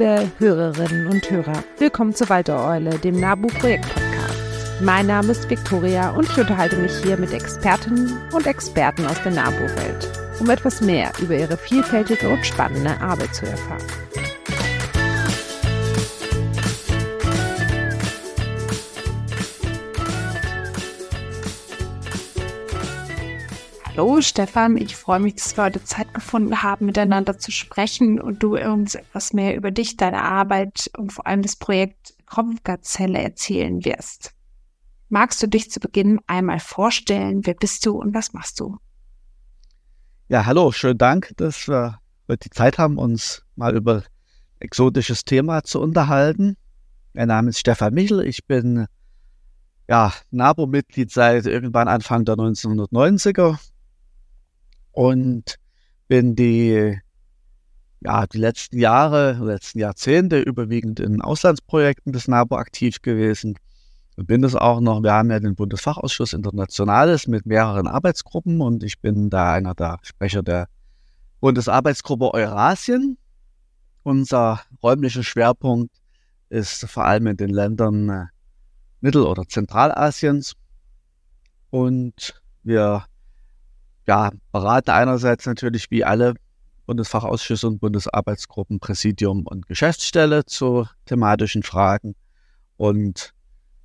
Liebe Hörerinnen und Hörer, willkommen zur Waldereule, dem NABU-Projekt-Podcast. Mein Name ist Viktoria und ich unterhalte mich hier mit Expertinnen und Experten aus der NABU-Welt, um etwas mehr über ihre vielfältige und spannende Arbeit zu erfahren. Hallo Stefan, ich freue mich, dass wir heute Zeit gefunden haben, miteinander zu sprechen und du uns etwas mehr über dich, deine Arbeit und vor allem das Projekt Kopfgazelle erzählen wirst. Magst du dich zu Beginn einmal vorstellen? Wer bist du und was machst du? Ja, hallo, schönen Dank, dass wir die Zeit haben, uns mal über exotisches Thema zu unterhalten. Mein Name ist Stefan Michel, ich bin ja, NABO-Mitglied seit irgendwann Anfang der 1990er, und bin die, ja, die letzten Jahre, letzten Jahrzehnte überwiegend in Auslandsprojekten des NABU aktiv gewesen und bin das auch noch. Wir haben ja den Bundesfachausschuss Internationales mit mehreren Arbeitsgruppen und ich bin da einer der Sprecher der Bundesarbeitsgruppe Eurasien. Unser räumlicher Schwerpunkt ist vor allem in den Ländern äh, Mittel- oder Zentralasiens und wir ja, berate einerseits natürlich wie alle Bundesfachausschüsse und Bundesarbeitsgruppen, Präsidium und Geschäftsstelle zu thematischen Fragen. Und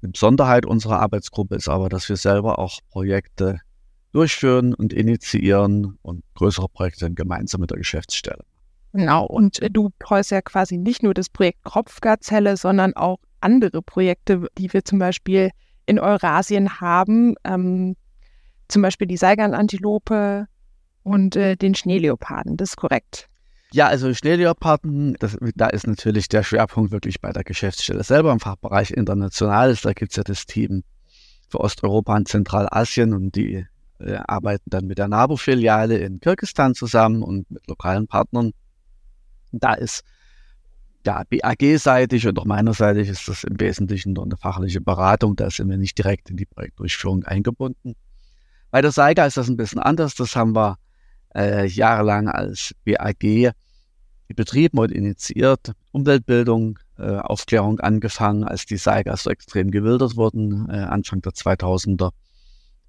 eine Besonderheit unserer Arbeitsgruppe ist aber, dass wir selber auch Projekte durchführen und initiieren und größere Projekte gemeinsam mit der Geschäftsstelle. Genau, und du betreust ja quasi nicht nur das Projekt Kropfgazelle, sondern auch andere Projekte, die wir zum Beispiel in Eurasien haben. Ähm, zum Beispiel die Seigerlantilope und äh, den Schneeleoparden. Das ist korrekt. Ja, also Schneeleoparden, das, da ist natürlich der Schwerpunkt wirklich bei der Geschäftsstelle selber im Fachbereich Internationales. Da gibt es ja das Team für Osteuropa und Zentralasien und die äh, arbeiten dann mit der NABU-Filiale in Kirgistan zusammen und mit lokalen Partnern. Da ist ja BAG-seitig und auch meinerseitig ist das im Wesentlichen nur eine fachliche Beratung. Da sind wir nicht direkt in die Projektdurchführung eingebunden. Bei der Saiga ist das ein bisschen anders. Das haben wir äh, jahrelang als BAG betrieben und initiiert. Umweltbildung, äh, Aufklärung angefangen, als die Saigas so extrem gewildert wurden, äh, Anfang der 2000er.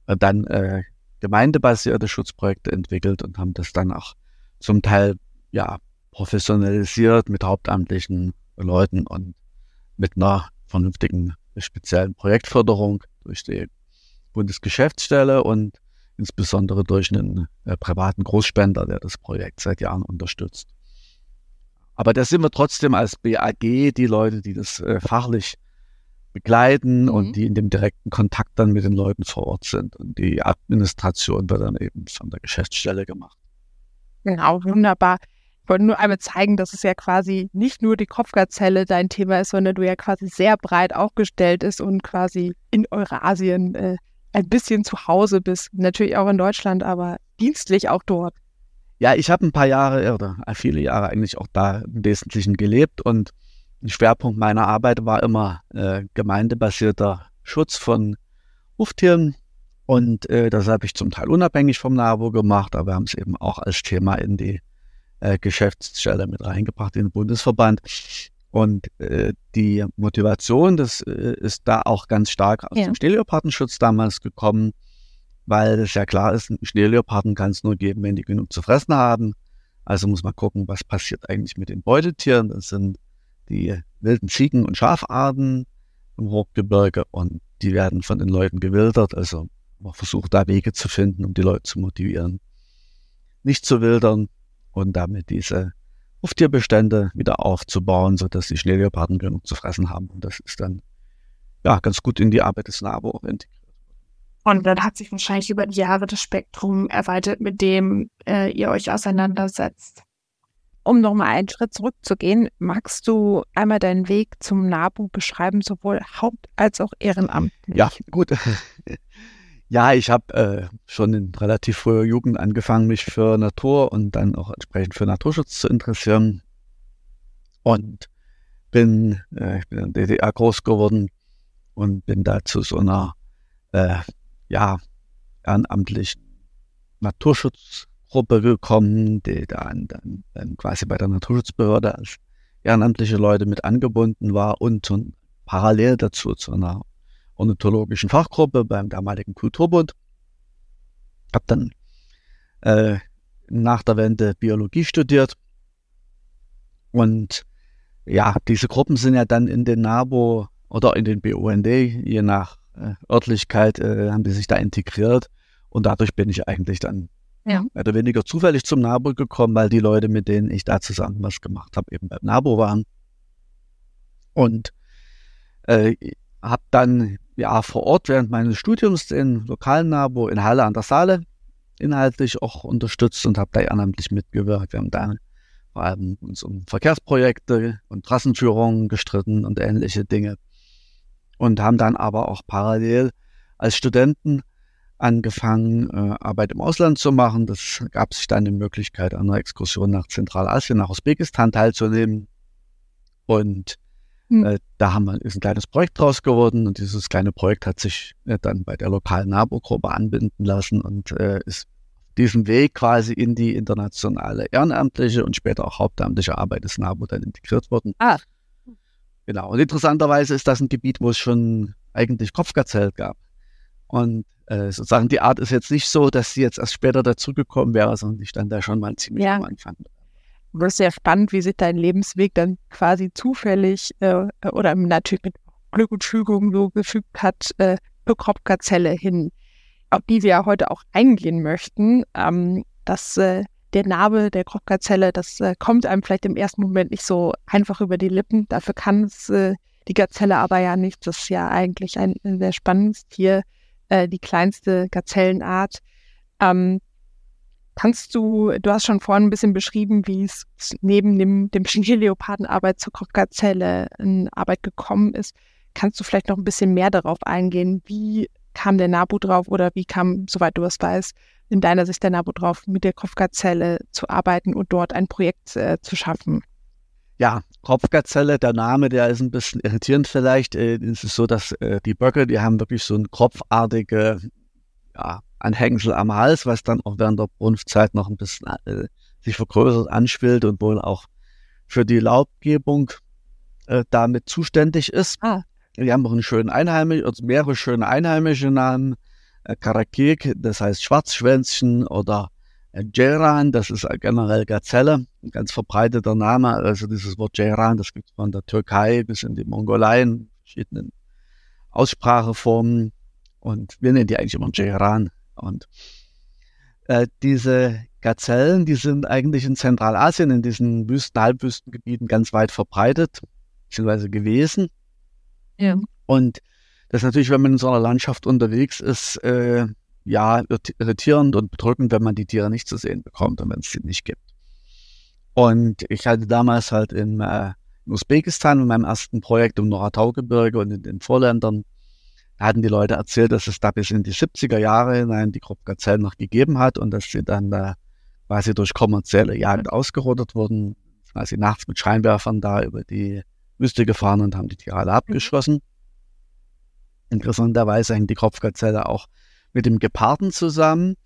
Äh, dann äh, gemeindebasierte Schutzprojekte entwickelt und haben das dann auch zum Teil ja professionalisiert mit hauptamtlichen Leuten und mit einer vernünftigen speziellen Projektförderung durch die Bundesgeschäftsstelle und insbesondere durch einen äh, privaten Großspender, der das Projekt seit Jahren unterstützt. Aber da sind wir trotzdem als BAG die Leute, die das äh, fachlich begleiten mhm. und die in dem direkten Kontakt dann mit den Leuten vor Ort sind. Und die Administration wird dann eben von der Geschäftsstelle gemacht. Genau, wunderbar. Ich wollte nur einmal zeigen, dass es ja quasi nicht nur die Kopfgazelle dein Thema ist, sondern du ja quasi sehr breit aufgestellt ist und quasi in Eurasien äh, ein bisschen zu Hause bist. Natürlich auch in Deutschland, aber dienstlich auch dort. Ja, ich habe ein paar Jahre oder viele Jahre eigentlich auch da im Wesentlichen gelebt und ein Schwerpunkt meiner Arbeit war immer äh, gemeindebasierter Schutz von Huftieren. Und äh, das habe ich zum Teil unabhängig vom NABU gemacht, aber wir haben es eben auch als Thema in die äh, Geschäftsstelle mit reingebracht, in den Bundesverband. Und äh, die Motivation, das äh, ist da auch ganz stark aus ja. dem Schneeleopardenschutz damals gekommen, weil es ja klar ist, Schneeleoparden kann es nur geben, wenn die genug zu fressen haben. Also muss man gucken, was passiert eigentlich mit den Beutetieren. Das sind die wilden Ziegen- und Schafarten im Hochgebirge und die werden von den Leuten gewildert. Also man versucht da Wege zu finden, um die Leute zu motivieren, nicht zu wildern und damit diese Hauftierbestände wieder aufzubauen, sodass die Schneeleoparden genug zu fressen haben. Und das ist dann ja ganz gut in die Arbeit des NABO auch integriert. Und dann hat sich wahrscheinlich über die Jahre das Spektrum erweitert, mit dem äh, ihr euch auseinandersetzt. Um nochmal einen Schritt zurückzugehen, magst du einmal deinen Weg zum NABU beschreiben, sowohl Haupt- als auch ehrenamtlich? Ja, gut. Ja, ich habe äh, schon in relativ früher Jugend angefangen, mich für Natur und dann auch entsprechend für Naturschutz zu interessieren. Und bin, äh, ich bin in der DDR groß geworden und bin da zu so einer äh, ja, ehrenamtlichen Naturschutzgruppe gekommen, die dann, dann, dann quasi bei der Naturschutzbehörde als ehrenamtliche Leute mit angebunden war und parallel dazu zu einer ornithologischen Fachgruppe beim damaligen Kulturbund. Habe dann äh, nach der Wende Biologie studiert und ja, diese Gruppen sind ja dann in den NABO oder in den BUND, je nach äh, Örtlichkeit, äh, haben die sich da integriert. Und dadurch bin ich eigentlich dann ja. mehr oder weniger zufällig zum NABO gekommen, weil die Leute, mit denen ich da zusammen was gemacht habe, eben beim NABO waren. Und äh, habe dann ja vor Ort während meines Studiums den lokalen NABO in Halle an der Saale inhaltlich auch unterstützt und habe da ehrenamtlich mitgewirkt. Wir haben da vor allem uns um Verkehrsprojekte und Trassenführungen gestritten und ähnliche Dinge. Und haben dann aber auch parallel als Studenten angefangen, äh, Arbeit im Ausland zu machen. Das gab sich dann die Möglichkeit, an einer Exkursion nach Zentralasien, nach Usbekistan teilzunehmen. Und hm. äh, da haben wir, ist ein kleines Projekt draus geworden und dieses kleine Projekt hat sich äh, dann bei der lokalen NABO-Gruppe anbinden lassen und äh, ist diesen Weg quasi in die internationale ehrenamtliche und später auch hauptamtliche Arbeit des NABU dann integriert worden. Ah. Genau. Und interessanterweise ist das ein Gebiet, wo es schon eigentlich Kopfgazell gab. Und äh, sozusagen die Art ist jetzt nicht so, dass sie jetzt erst später dazugekommen wäre, sondern die stand da schon mal ziemlich ja. am Anfang. Das ist sehr spannend, wie sich dein Lebensweg dann quasi zufällig äh, oder natürlich mit Glück und Fügung so gefügt hat, äh, für Kopfgazelle hin auf die wir ja heute auch eingehen möchten, ähm, dass äh, der Name der Kropfgazelle, das äh, kommt einem vielleicht im ersten Moment nicht so einfach über die Lippen. Dafür kann es äh, die Gazelle aber ja nicht. Das ist ja eigentlich ein, ein sehr spannendes Tier, äh, die kleinste Gazellenart. Ähm, kannst du, du hast schon vorhin ein bisschen beschrieben, wie es neben dem, dem Schneeleopardenarbeit zur Kropfgazelle in Arbeit gekommen ist. Kannst du vielleicht noch ein bisschen mehr darauf eingehen, wie kam der NABU drauf oder wie kam, soweit du es weißt, in deiner Sicht der NABU drauf, mit der Kopfgazelle zu arbeiten und dort ein Projekt äh, zu schaffen? Ja, Kopfgazelle, der Name, der ist ein bisschen irritierend vielleicht. Äh, es ist so, dass äh, die Böcke, die haben wirklich so ein kopfartige ja, Anhängsel am Hals, was dann auch während der Brunftzeit noch ein bisschen äh, sich vergrößert anspielt und wohl auch für die Laubgebung äh, damit zuständig ist. Ah. Wir haben auch einen schönen Einheimisch, also mehrere schöne einheimische Namen. Äh, Karakek, das heißt Schwarzschwänzchen oder äh, Jeran, das ist generell Gazelle, ein ganz verbreiteter Name. Also dieses Wort Jeran, das gibt es von der Türkei bis in die Mongolei in verschiedenen Ausspracheformen. Und wir nennen die eigentlich immer Jeran. Und äh, diese Gazellen, die sind eigentlich in Zentralasien, in diesen Wüsten, Halbwüstengebieten ganz weit verbreitet, beziehungsweise gewesen. Ja. Und das ist natürlich, wenn man in so einer Landschaft unterwegs ist, äh, ja, irritierend und bedrückend, wenn man die Tiere nicht zu sehen bekommt und wenn es sie nicht gibt. Und ich hatte damals halt in, äh, in Usbekistan in meinem ersten Projekt im Noratau-Gebirge und in den Vorländern, hatten die Leute erzählt, dass es da bis in die 70er Jahre hinein die Kropfgazellen noch gegeben hat und dass sie dann da quasi durch kommerzielle Jagd ausgerottet wurden, sie nachts mit Scheinwerfern da über die Wüste gefahren und haben die Tiere alle abgeschossen. Mhm. Interessanterweise hängt die Kopfgazelle auch mit dem Geparden zusammen,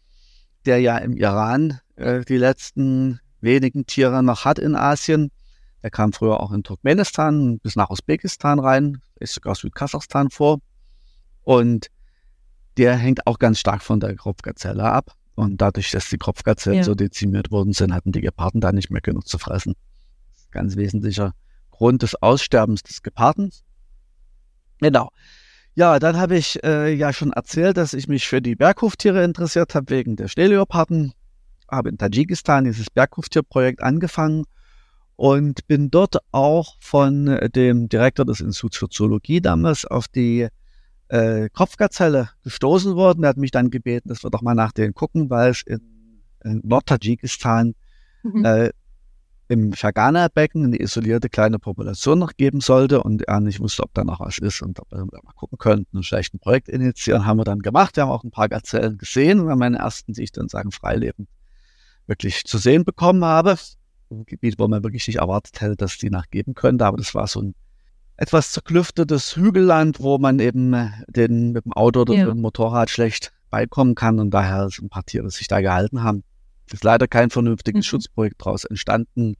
der ja im Iran äh, die letzten wenigen Tiere noch hat in Asien. Der kam früher auch in Turkmenistan bis nach Usbekistan rein, ist sogar Südkasachstan vor. Und der hängt auch ganz stark von der Kopfgazelle ab. Und dadurch, dass die Kopfgazellen ja. so dezimiert worden sind, hatten die Geparden da nicht mehr genug zu fressen. Ganz wesentlicher Grund des Aussterbens des Gepardens. Genau. Ja, dann habe ich äh, ja schon erzählt, dass ich mich für die Berghoftiere interessiert habe, wegen der Schneeleoparden. Habe in Tadschikistan dieses Berghoftierprojekt angefangen und bin dort auch von dem Direktor des Instituts für Zoologie damals auf die äh, Kopfgazelle gestoßen worden. Er hat mich dann gebeten, dass wir doch mal nach denen gucken, weil es in, in Nordtadschikistan mhm. äh, im Fergana-Becken eine isolierte kleine Population noch geben sollte und er nicht wusste, ob da noch was ist und ob wir mal gucken könnten und vielleicht ein Projekt initiieren, haben wir dann gemacht. Wir haben auch ein paar Gazellen gesehen und haben meinen ersten, die ich dann sagen, Freileben wirklich zu sehen bekommen habe. Ein Gebiet, wo man wirklich nicht erwartet hätte, dass die nachgeben könnte, aber das war so ein etwas zerklüftetes Hügelland, wo man eben den mit dem Auto oder ja. mit dem Motorrad schlecht beikommen kann und daher sind ein paar Tiere sich da gehalten haben ist leider kein vernünftiges mhm. Schutzprojekt daraus entstanden.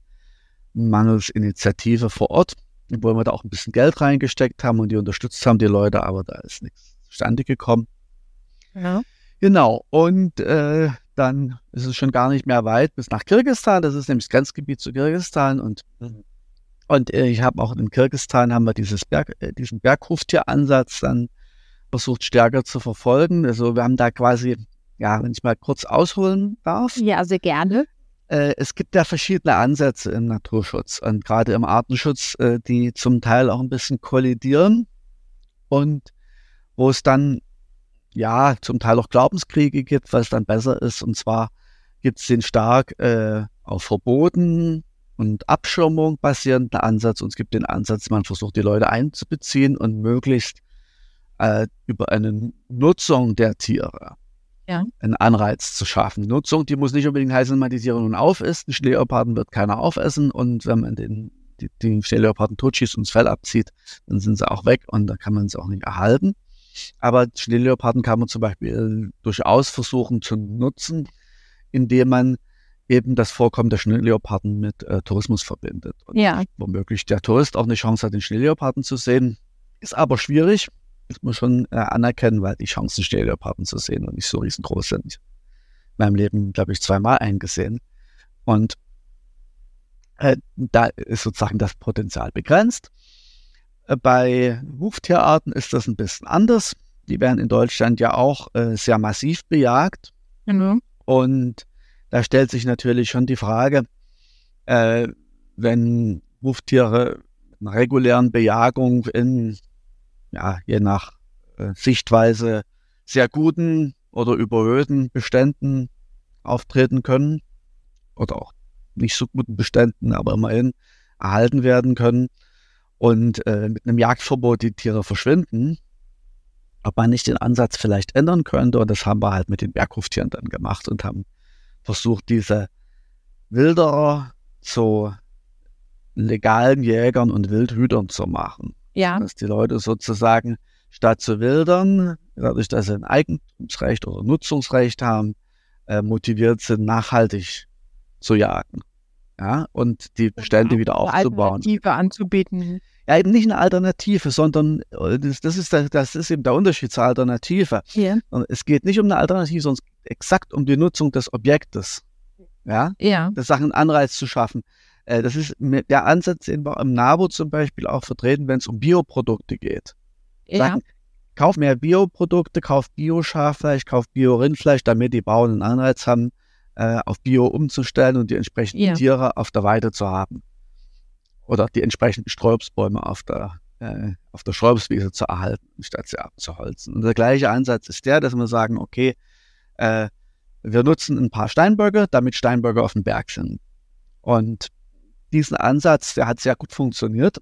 mangels Initiative vor Ort, wo wir da auch ein bisschen Geld reingesteckt haben und die unterstützt haben, die Leute, aber da ist nichts zustande gekommen. Ja. Genau, und äh, dann ist es schon gar nicht mehr weit bis nach Kirgistan. Das ist nämlich das Grenzgebiet zu Kirgistan. Und, und äh, ich habe auch in Kirgistan haben wir dieses Berg, äh, diesen Berghoftieransatz dann versucht stärker zu verfolgen. Also wir haben da quasi, ja, wenn ich mal kurz ausholen darf. Ja, sehr gerne. Äh, es gibt ja verschiedene Ansätze im Naturschutz und gerade im Artenschutz, die zum Teil auch ein bisschen kollidieren und wo es dann ja zum Teil auch Glaubenskriege gibt, was dann besser ist. Und zwar gibt es den stark auf Verboten und Abschirmung basierenden Ansatz und es gibt den Ansatz, man versucht die Leute einzubeziehen und möglichst äh, über eine Nutzung der Tiere ja. einen Anreiz zu schaffen. Nutzung, die muss nicht unbedingt heißen, man die Tiere nun aufisst. Den Schneeleoparden wird keiner aufessen und wenn man den, die, den Schneeleoparden totschießt und das Fell abzieht, dann sind sie auch weg und dann kann man sie auch nicht erhalten. Aber Schneeleoparden kann man zum Beispiel durchaus versuchen zu nutzen, indem man eben das Vorkommen der Schneeleoparden mit äh, Tourismus verbindet. Und ja. womöglich der Tourist auch eine Chance hat, den Schneeleoparden zu sehen. Ist aber schwierig, muss man schon äh, anerkennen, weil die Chancen, Schneeleoparden zu sehen und nicht so riesengroß sind. In meinem Leben, glaube ich, zweimal eingesehen. Und äh, da ist sozusagen das Potenzial begrenzt. Äh, bei Huftierarten ist das ein bisschen anders. Die werden in Deutschland ja auch äh, sehr massiv bejagt. Genau. Und da stellt sich natürlich schon die Frage, äh, wenn Huftiere einer regulären Bejagung in, ja, je nach äh, Sichtweise sehr guten oder überhöhten Beständen auftreten können oder auch nicht so guten Beständen, aber immerhin erhalten werden können, und äh, mit einem Jagdverbot die Tiere verschwinden, ob man nicht den Ansatz vielleicht ändern könnte. Und das haben wir halt mit den Berghoftieren dann gemacht und haben versucht, diese Wilderer zu legalen Jägern und Wildhütern zu machen. Ja. Dass die Leute sozusagen statt zu wildern, dadurch, dass sie ein Eigentumsrecht oder Nutzungsrecht haben, äh, motiviert sind, nachhaltig zu jagen. Ja, und die Bestände wieder aufzubauen. Alternative anzubieten ja eben nicht eine Alternative, sondern äh, das, das, ist, der, das ist eben der Unterschied zur Alternative. Ja. Es geht nicht um eine Alternative, sondern exakt um die Nutzung des Objektes. Ja, ja. das Sachen Anreiz zu schaffen. Äh, das ist der Ansatz, den wir im NABU zum Beispiel auch vertreten, wenn es um Bioprodukte geht. Sagen, ja. kauf mehr Bioprodukte, kauf Bio-Schaffleisch, kauf Bio-Rindfleisch, damit die Bauern einen Anreiz haben, äh, auf Bio umzustellen und die entsprechenden. Tiere auf der Weide zu haben oder die entsprechenden Sträubsbäume auf der, äh, auf der Sträubswiese zu erhalten, statt sie abzuholzen. Und der gleiche Ansatz ist der, dass wir sagen, okay, äh, wir nutzen ein paar Steinböcke, damit Steinböcke auf dem Berg sind. Und diesen Ansatz, der hat sehr gut funktioniert.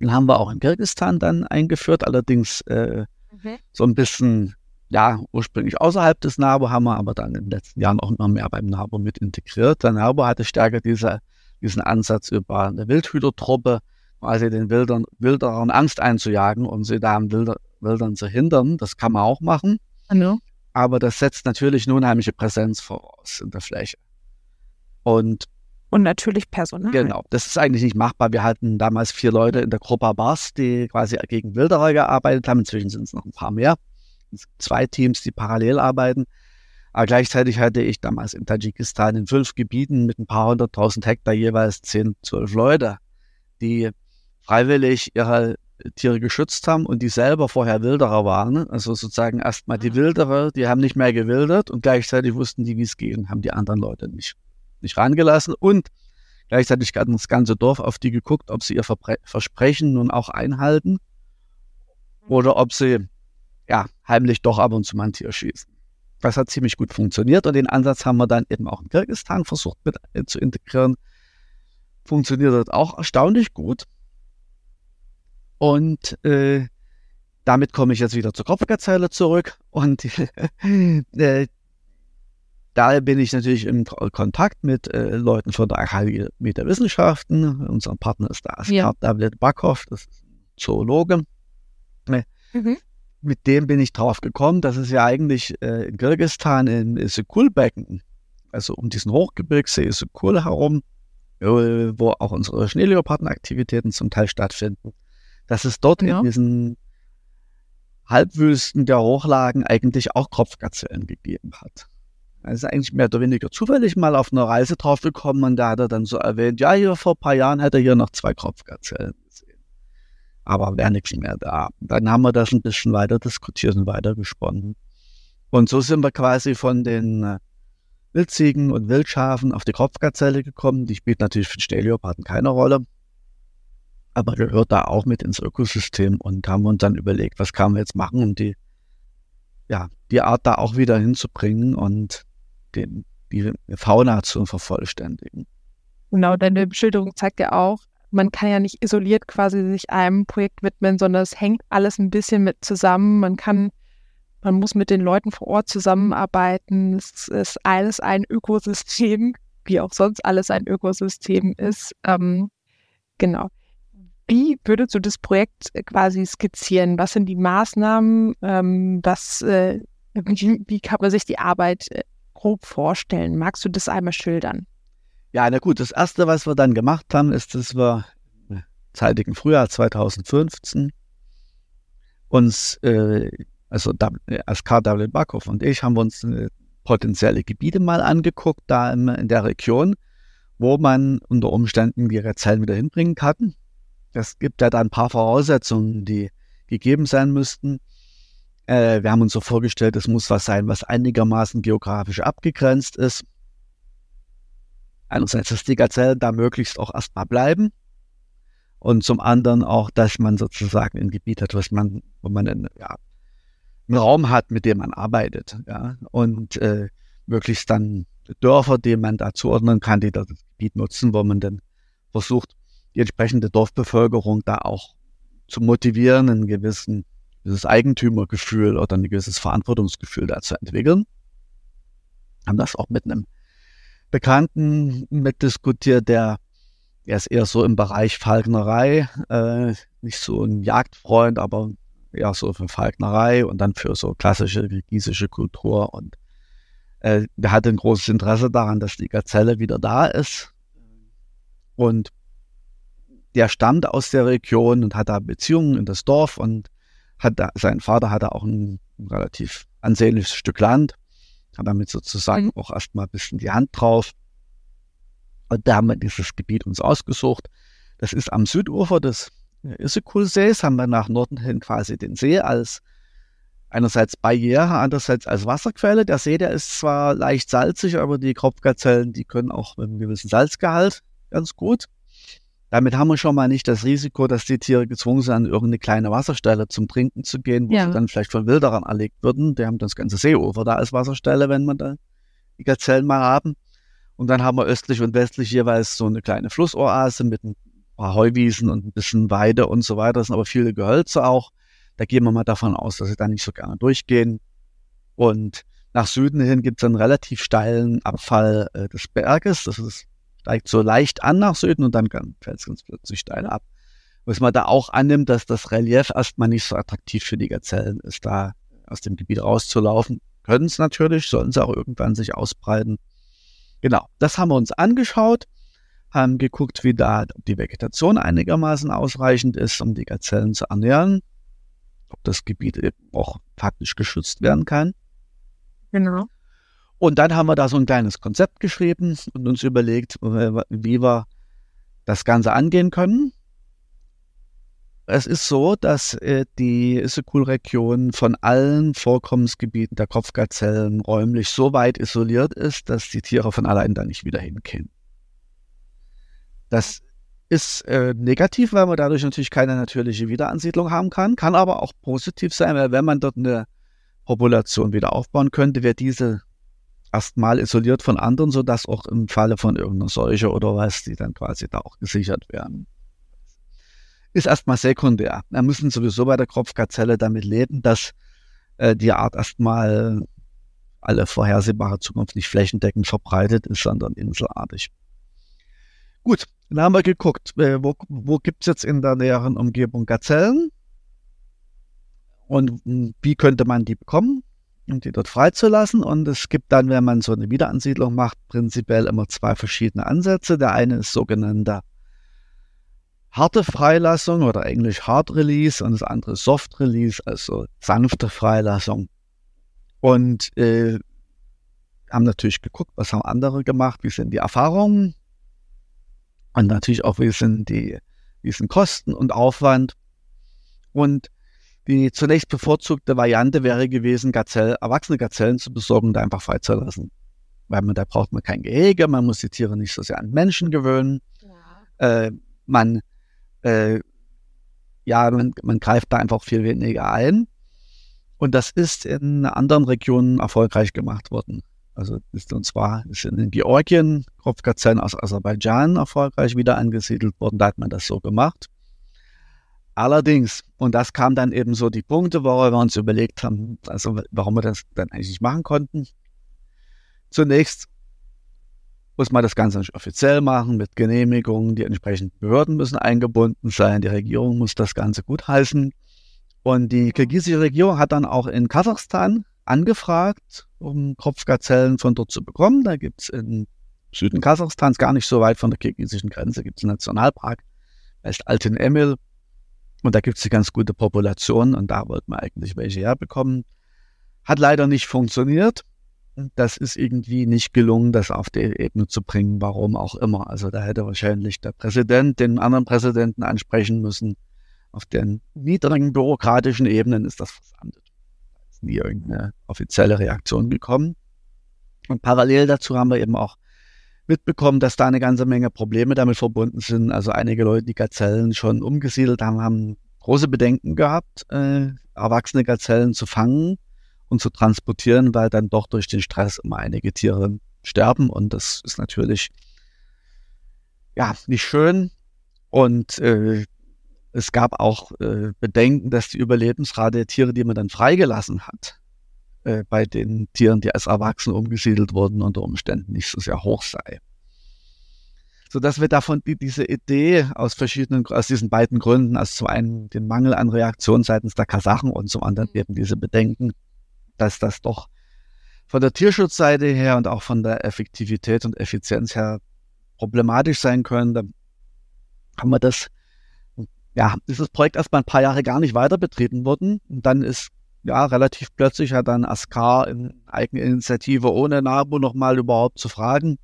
Den haben wir auch in Kirgistan dann eingeführt, allerdings äh, okay. so ein bisschen, ja, ursprünglich außerhalb des NABO, haben wir aber dann in den letzten Jahren auch immer mehr beim NABO mit integriert. Der NABO hatte stärker diese diesen Ansatz über eine Wildhütertruppe, quasi den Wildern, Wilderern Angst einzujagen und sie da am Wilder, Wildern zu hindern. Das kann man auch machen. Hallo. Aber das setzt natürlich eine unheimliche Präsenz voraus in der Fläche. Und und natürlich Personal. Genau, das ist eigentlich nicht machbar. Wir hatten damals vier Leute in der Gruppe Bars, die quasi gegen Wilderer gearbeitet haben. Inzwischen sind es noch ein paar mehr. Zwei Teams, die parallel arbeiten. Aber gleichzeitig hatte ich damals in Tadschikistan in fünf Gebieten mit ein paar hunderttausend Hektar jeweils zehn, zwölf Leute, die freiwillig ihre Tiere geschützt haben und die selber vorher Wilderer waren. Also sozusagen erstmal die ah. Wilderer, die haben nicht mehr gewildert und gleichzeitig wussten die, wie es geht und haben die anderen Leute nicht, nicht rangelassen. Und gleichzeitig hat das ganze Dorf auf die geguckt, ob sie ihr Verbre Versprechen nun auch einhalten oder ob sie ja heimlich doch ab und zu mal ein Tier schießen. Das hat ziemlich gut funktioniert und den Ansatz haben wir dann eben auch in Kirgistan versucht mit zu integrieren. Funktioniert das auch erstaunlich gut. Und äh, damit komme ich jetzt wieder zur Kopfgezeile zurück und äh, da bin ich natürlich im Kontakt mit äh, Leuten von der Akademie der Wissenschaften. Unser Partner ist der Askar ja. David Backhoff, das ist ein Zoologe. Mhm mit dem bin ich drauf gekommen, dass es ja eigentlich äh, in Kirgistan im Issyk-Kul-Becken, also um diesen Hochgebirgssee Issyk-Kul herum, wo auch unsere Schneeleopardenaktivitäten zum Teil stattfinden, dass es dort ja. in diesen Halbwüsten der Hochlagen eigentlich auch Kropfgazellen gegeben hat. Er ist eigentlich mehr oder weniger zufällig mal auf einer Reise drauf gekommen und da hat er dann so erwähnt, ja, hier vor ein paar Jahren hätte er hier noch zwei Kropfgazellen. Aber wäre nichts mehr da. Dann haben wir das ein bisschen weiter diskutiert und weiter gesponnen. Und so sind wir quasi von den äh, Wildziegen und Wildschafen auf die Kropfgazelle gekommen. Die spielt natürlich für den Stehleoparden keine Rolle. Aber gehört da auch mit ins Ökosystem und haben uns dann überlegt, was kann man jetzt machen, um die, ja, die Art da auch wieder hinzubringen und den, die Fauna zu vervollständigen. Genau, deine Beschilderung zeigt ja auch, man kann ja nicht isoliert quasi sich einem Projekt widmen, sondern es hängt alles ein bisschen mit zusammen. Man kann, man muss mit den Leuten vor Ort zusammenarbeiten. Es ist alles ein Ökosystem, wie auch sonst alles ein Ökosystem ist. Ähm, genau. Wie würdest du das Projekt quasi skizzieren? Was sind die Maßnahmen? Ähm, was, äh, wie, wie, kann man sich die Arbeit äh, grob vorstellen? Magst du das einmal schildern? Ja, na gut, das erste, was wir dann gemacht haben, ist, dass wir im zeitigen Frühjahr 2015 uns, äh, also Askar David Bakov und ich, haben uns äh, potenzielle Gebiete mal angeguckt, da in, in der Region, wo man unter Umständen die Zellen wieder hinbringen kann. Es gibt ja da ein paar Voraussetzungen, die gegeben sein müssten. Äh, wir haben uns so vorgestellt, es muss was sein, was einigermaßen geografisch abgegrenzt ist. Einerseits, dass die Gazellen da möglichst auch erstmal bleiben. Und zum anderen auch, dass man sozusagen ein Gebiet hat, was man, wo man einen, ja, einen Raum hat, mit dem man arbeitet. Ja, und äh, möglichst dann Dörfer, die man da zuordnen kann, die das Gebiet nutzen, wo man dann versucht, die entsprechende Dorfbevölkerung da auch zu motivieren, ein gewissen, gewisses Eigentümergefühl oder ein gewisses Verantwortungsgefühl da zu entwickeln. Haben das auch mit einem Bekannten mitdiskutiert, der, der ist eher so im Bereich Falknerei, äh, nicht so ein Jagdfreund, aber eher so für Falknerei und dann für so klassische kirgisische Kultur und äh, der hatte ein großes Interesse daran, dass die Gazelle wieder da ist. Und der stammt aus der Region und hat da Beziehungen in das Dorf und hat da, sein Vater hatte auch ein, ein relativ ansehnliches Stück Land, hat damit sozusagen mhm. auch erstmal ein bisschen die Hand drauf. Und da haben wir dieses Gebiet uns ausgesucht. Das ist am Südufer des Issyk-Sees, haben wir nach Norden hin quasi den See als einerseits Barriere, andererseits als Wasserquelle. Der See, der ist zwar leicht salzig, aber die Kropfgazellen, die können auch mit einem gewissen Salzgehalt ganz gut. Damit haben wir schon mal nicht das Risiko, dass die Tiere gezwungen sind, an irgendeine kleine Wasserstelle zum Trinken zu gehen, wo ja. sie dann vielleicht von Wilderern erlegt würden. Die haben das ganze Seeufer da als Wasserstelle, wenn man da die Gazellen mal haben. Und dann haben wir östlich und westlich jeweils so eine kleine Flussoase mit ein paar Heuwiesen und ein bisschen Weide und so weiter. Das sind aber viele Gehölze auch. Da gehen wir mal davon aus, dass sie da nicht so gerne durchgehen. Und nach Süden hin gibt es einen relativ steilen Abfall äh, des Berges. Das ist steigt so leicht an nach Süden und dann fällt es ganz plötzlich steil ab. Was man da auch annimmt, dass das Relief erstmal nicht so attraktiv für die Gazellen ist, da aus dem Gebiet rauszulaufen. Können es natürlich, sollen sie auch irgendwann sich ausbreiten. Genau, das haben wir uns angeschaut, haben geguckt, wie da die Vegetation einigermaßen ausreichend ist, um die Gazellen zu ernähren, ob das Gebiet eben auch faktisch geschützt werden kann. Genau. Und dann haben wir da so ein kleines Konzept geschrieben und uns überlegt, wie wir das Ganze angehen können. Es ist so, dass äh, die Issyk-Region von allen Vorkommensgebieten der Kopfgazellen räumlich so weit isoliert ist, dass die Tiere von allein da nicht wieder hinkommen. Das ist äh, negativ, weil man dadurch natürlich keine natürliche Wiederansiedlung haben kann, kann aber auch positiv sein, weil wenn man dort eine Population wieder aufbauen könnte, wäre diese erstmal isoliert von anderen, sodass auch im Falle von irgendeiner Seuche oder was, die dann quasi da auch gesichert werden. Ist erstmal sekundär. Wir müssen sowieso bei der Kropfgazelle damit leben, dass äh, die Art erstmal alle vorhersehbare Zukunft nicht flächendeckend verbreitet ist, sondern inselartig. Gut, dann haben wir geguckt, äh, wo, wo gibt es jetzt in der näheren Umgebung Gazellen und hm, wie könnte man die bekommen? Um die dort freizulassen. Und es gibt dann, wenn man so eine Wiederansiedlung macht, prinzipiell immer zwei verschiedene Ansätze. Der eine ist sogenannter harte Freilassung oder englisch Hard Release und das andere Soft Release, also sanfte Freilassung. Und äh, haben natürlich geguckt, was haben andere gemacht, wie sind die Erfahrungen und natürlich auch, wie sind die, wie sind Kosten und Aufwand. Und die zunächst bevorzugte Variante wäre gewesen, Gazell, erwachsene Gazellen zu besorgen und einfach freizulassen. Weil man, da braucht man kein Gehege, man muss die Tiere nicht so sehr an Menschen gewöhnen. Ja. Äh, man, äh, ja, man, man greift da einfach viel weniger ein. Und das ist in anderen Regionen erfolgreich gemacht worden. Also ist, und zwar ist in Georgien Kropfgazellen aus Aserbaidschan erfolgreich wieder angesiedelt worden. Da hat man das so gemacht. Allerdings, und das kam dann eben so die Punkte, wo wir uns überlegt haben, also warum wir das dann eigentlich nicht machen konnten. Zunächst muss man das Ganze nicht offiziell machen mit Genehmigungen. Die entsprechenden Behörden müssen eingebunden sein. Die Regierung muss das Ganze gutheißen. Und die kirgisische Regierung hat dann auch in Kasachstan angefragt, um Kopfgazellen von dort zu bekommen. Da gibt es im Süden Kasachstans, gar nicht so weit von der kirgisischen Grenze, gibt es einen Nationalpark, heißt Alten Emil. Und da gibt es eine ganz gute Population und da wollten wir eigentlich welche herbekommen. Hat leider nicht funktioniert. Das ist irgendwie nicht gelungen, das auf die Ebene zu bringen, warum auch immer. Also da hätte wahrscheinlich der Präsident den anderen Präsidenten ansprechen müssen. Auf den niedrigen bürokratischen Ebenen ist das versandet. Da ist nie irgendeine offizielle Reaktion gekommen. Und parallel dazu haben wir eben auch mitbekommen, dass da eine ganze Menge Probleme damit verbunden sind. Also einige Leute, die Gazellen schon umgesiedelt haben, haben große Bedenken gehabt, äh, erwachsene Gazellen zu fangen und zu transportieren, weil dann doch durch den Stress immer einige Tiere sterben und das ist natürlich ja nicht schön. Und äh, es gab auch äh, Bedenken, dass die Überlebensrate der Tiere, die man dann freigelassen hat, äh, bei den Tieren, die als Erwachsene umgesiedelt wurden, unter Umständen nicht so sehr hoch sei. Sodass wir davon die, diese Idee aus verschiedenen, aus diesen beiden Gründen, also zum einen den Mangel an Reaktion seitens der Kasachen und zum anderen mhm. eben diese Bedenken, dass das doch von der Tierschutzseite her und auch von der Effektivität und Effizienz her problematisch sein können, dann haben wir das, ja, dieses Projekt erstmal ein paar Jahre gar nicht weiter betrieben worden. Und dann ist ja, relativ plötzlich hat dann Askar in Eigeninitiative ohne NABU nochmal überhaupt zu fragen,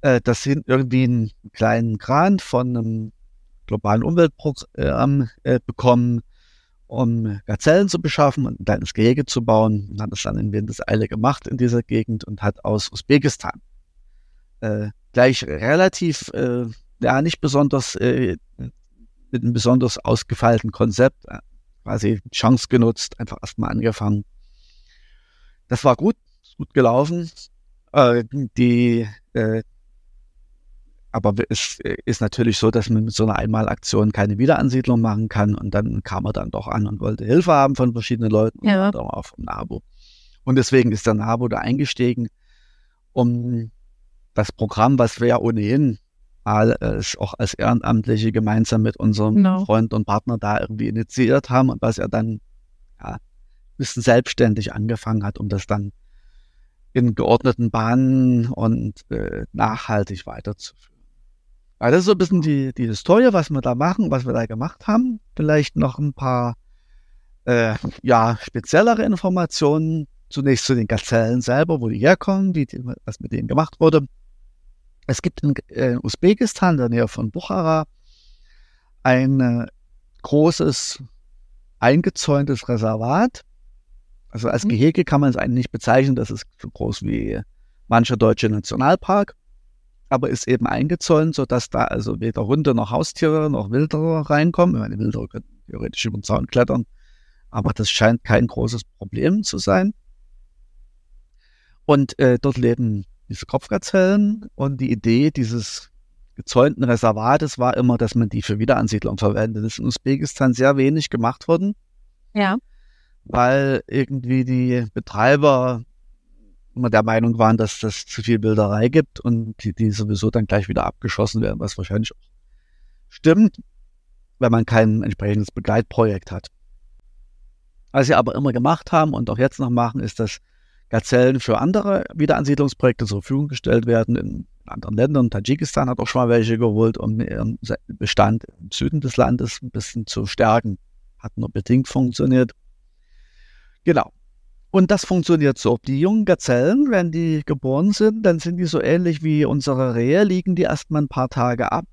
äh, das sind irgendwie einen kleinen Grant von einem globalen Umweltprogramm äh, bekommen, um Gazellen zu beschaffen und ein kleines Gehege zu bauen. Und hat es dann in Windeseile gemacht in dieser Gegend und hat aus Usbekistan äh, gleich relativ, äh, ja, nicht besonders, äh, mit einem besonders ausgefeilten Konzept, äh, quasi Chance genutzt, einfach erstmal angefangen. Das war gut, ist gut gelaufen. Äh, die, äh, aber es ist natürlich so, dass man mit so einer Einmalaktion keine Wiederansiedlung machen kann. Und dann kam er dann doch an und wollte Hilfe haben von verschiedenen Leuten, ja. auch vom NABU. Und deswegen ist der NABU da eingestiegen, um das Programm, was wir ja ohnehin es auch als Ehrenamtliche gemeinsam mit unserem genau. Freund und Partner da irgendwie initiiert haben und was er dann ja, ein bisschen selbstständig angefangen hat, um das dann in geordneten Bahnen und äh, nachhaltig weiterzuführen. Also das ist so ein bisschen die, die Historie, was wir da machen, was wir da gemacht haben. Vielleicht noch ein paar äh, ja, speziellere Informationen. Zunächst zu den Gazellen selber, wo die herkommen, wie die, was mit denen gemacht wurde. Es gibt in äh, Usbekistan, in der Nähe von Bukhara, ein äh, großes eingezäuntes Reservat. Also als mhm. Gehege kann man es eigentlich nicht bezeichnen, das ist so groß wie mancher deutsche Nationalpark, aber ist eben eingezäunt, sodass da also weder Hunde noch Haustiere noch Wilderer reinkommen. Ich meine, Wilderer können theoretisch über den Zaun klettern, aber das scheint kein großes Problem zu sein. Und äh, dort leben diese Kopfgazellen und die Idee dieses gezäunten Reservates war immer, dass man die für Wiederansiedlung verwendet. Das ist in Usbekistan sehr wenig gemacht worden. Ja. Weil irgendwie die Betreiber immer der Meinung waren, dass das zu viel Bilderei gibt und die, die sowieso dann gleich wieder abgeschossen werden, was wahrscheinlich auch stimmt, wenn man kein entsprechendes Begleitprojekt hat. Was sie aber immer gemacht haben und auch jetzt noch machen, ist, dass Gazellen für andere Wiederansiedlungsprojekte zur Verfügung gestellt werden in anderen Ländern. Tadschikistan hat auch schon mal welche geholt, um ihren Bestand im Süden des Landes ein bisschen zu stärken. Hat nur bedingt funktioniert. Genau. Und das funktioniert so. Die jungen Gazellen, wenn die geboren sind, dann sind die so ähnlich wie unsere Rehe, liegen die erstmal ein paar Tage ab.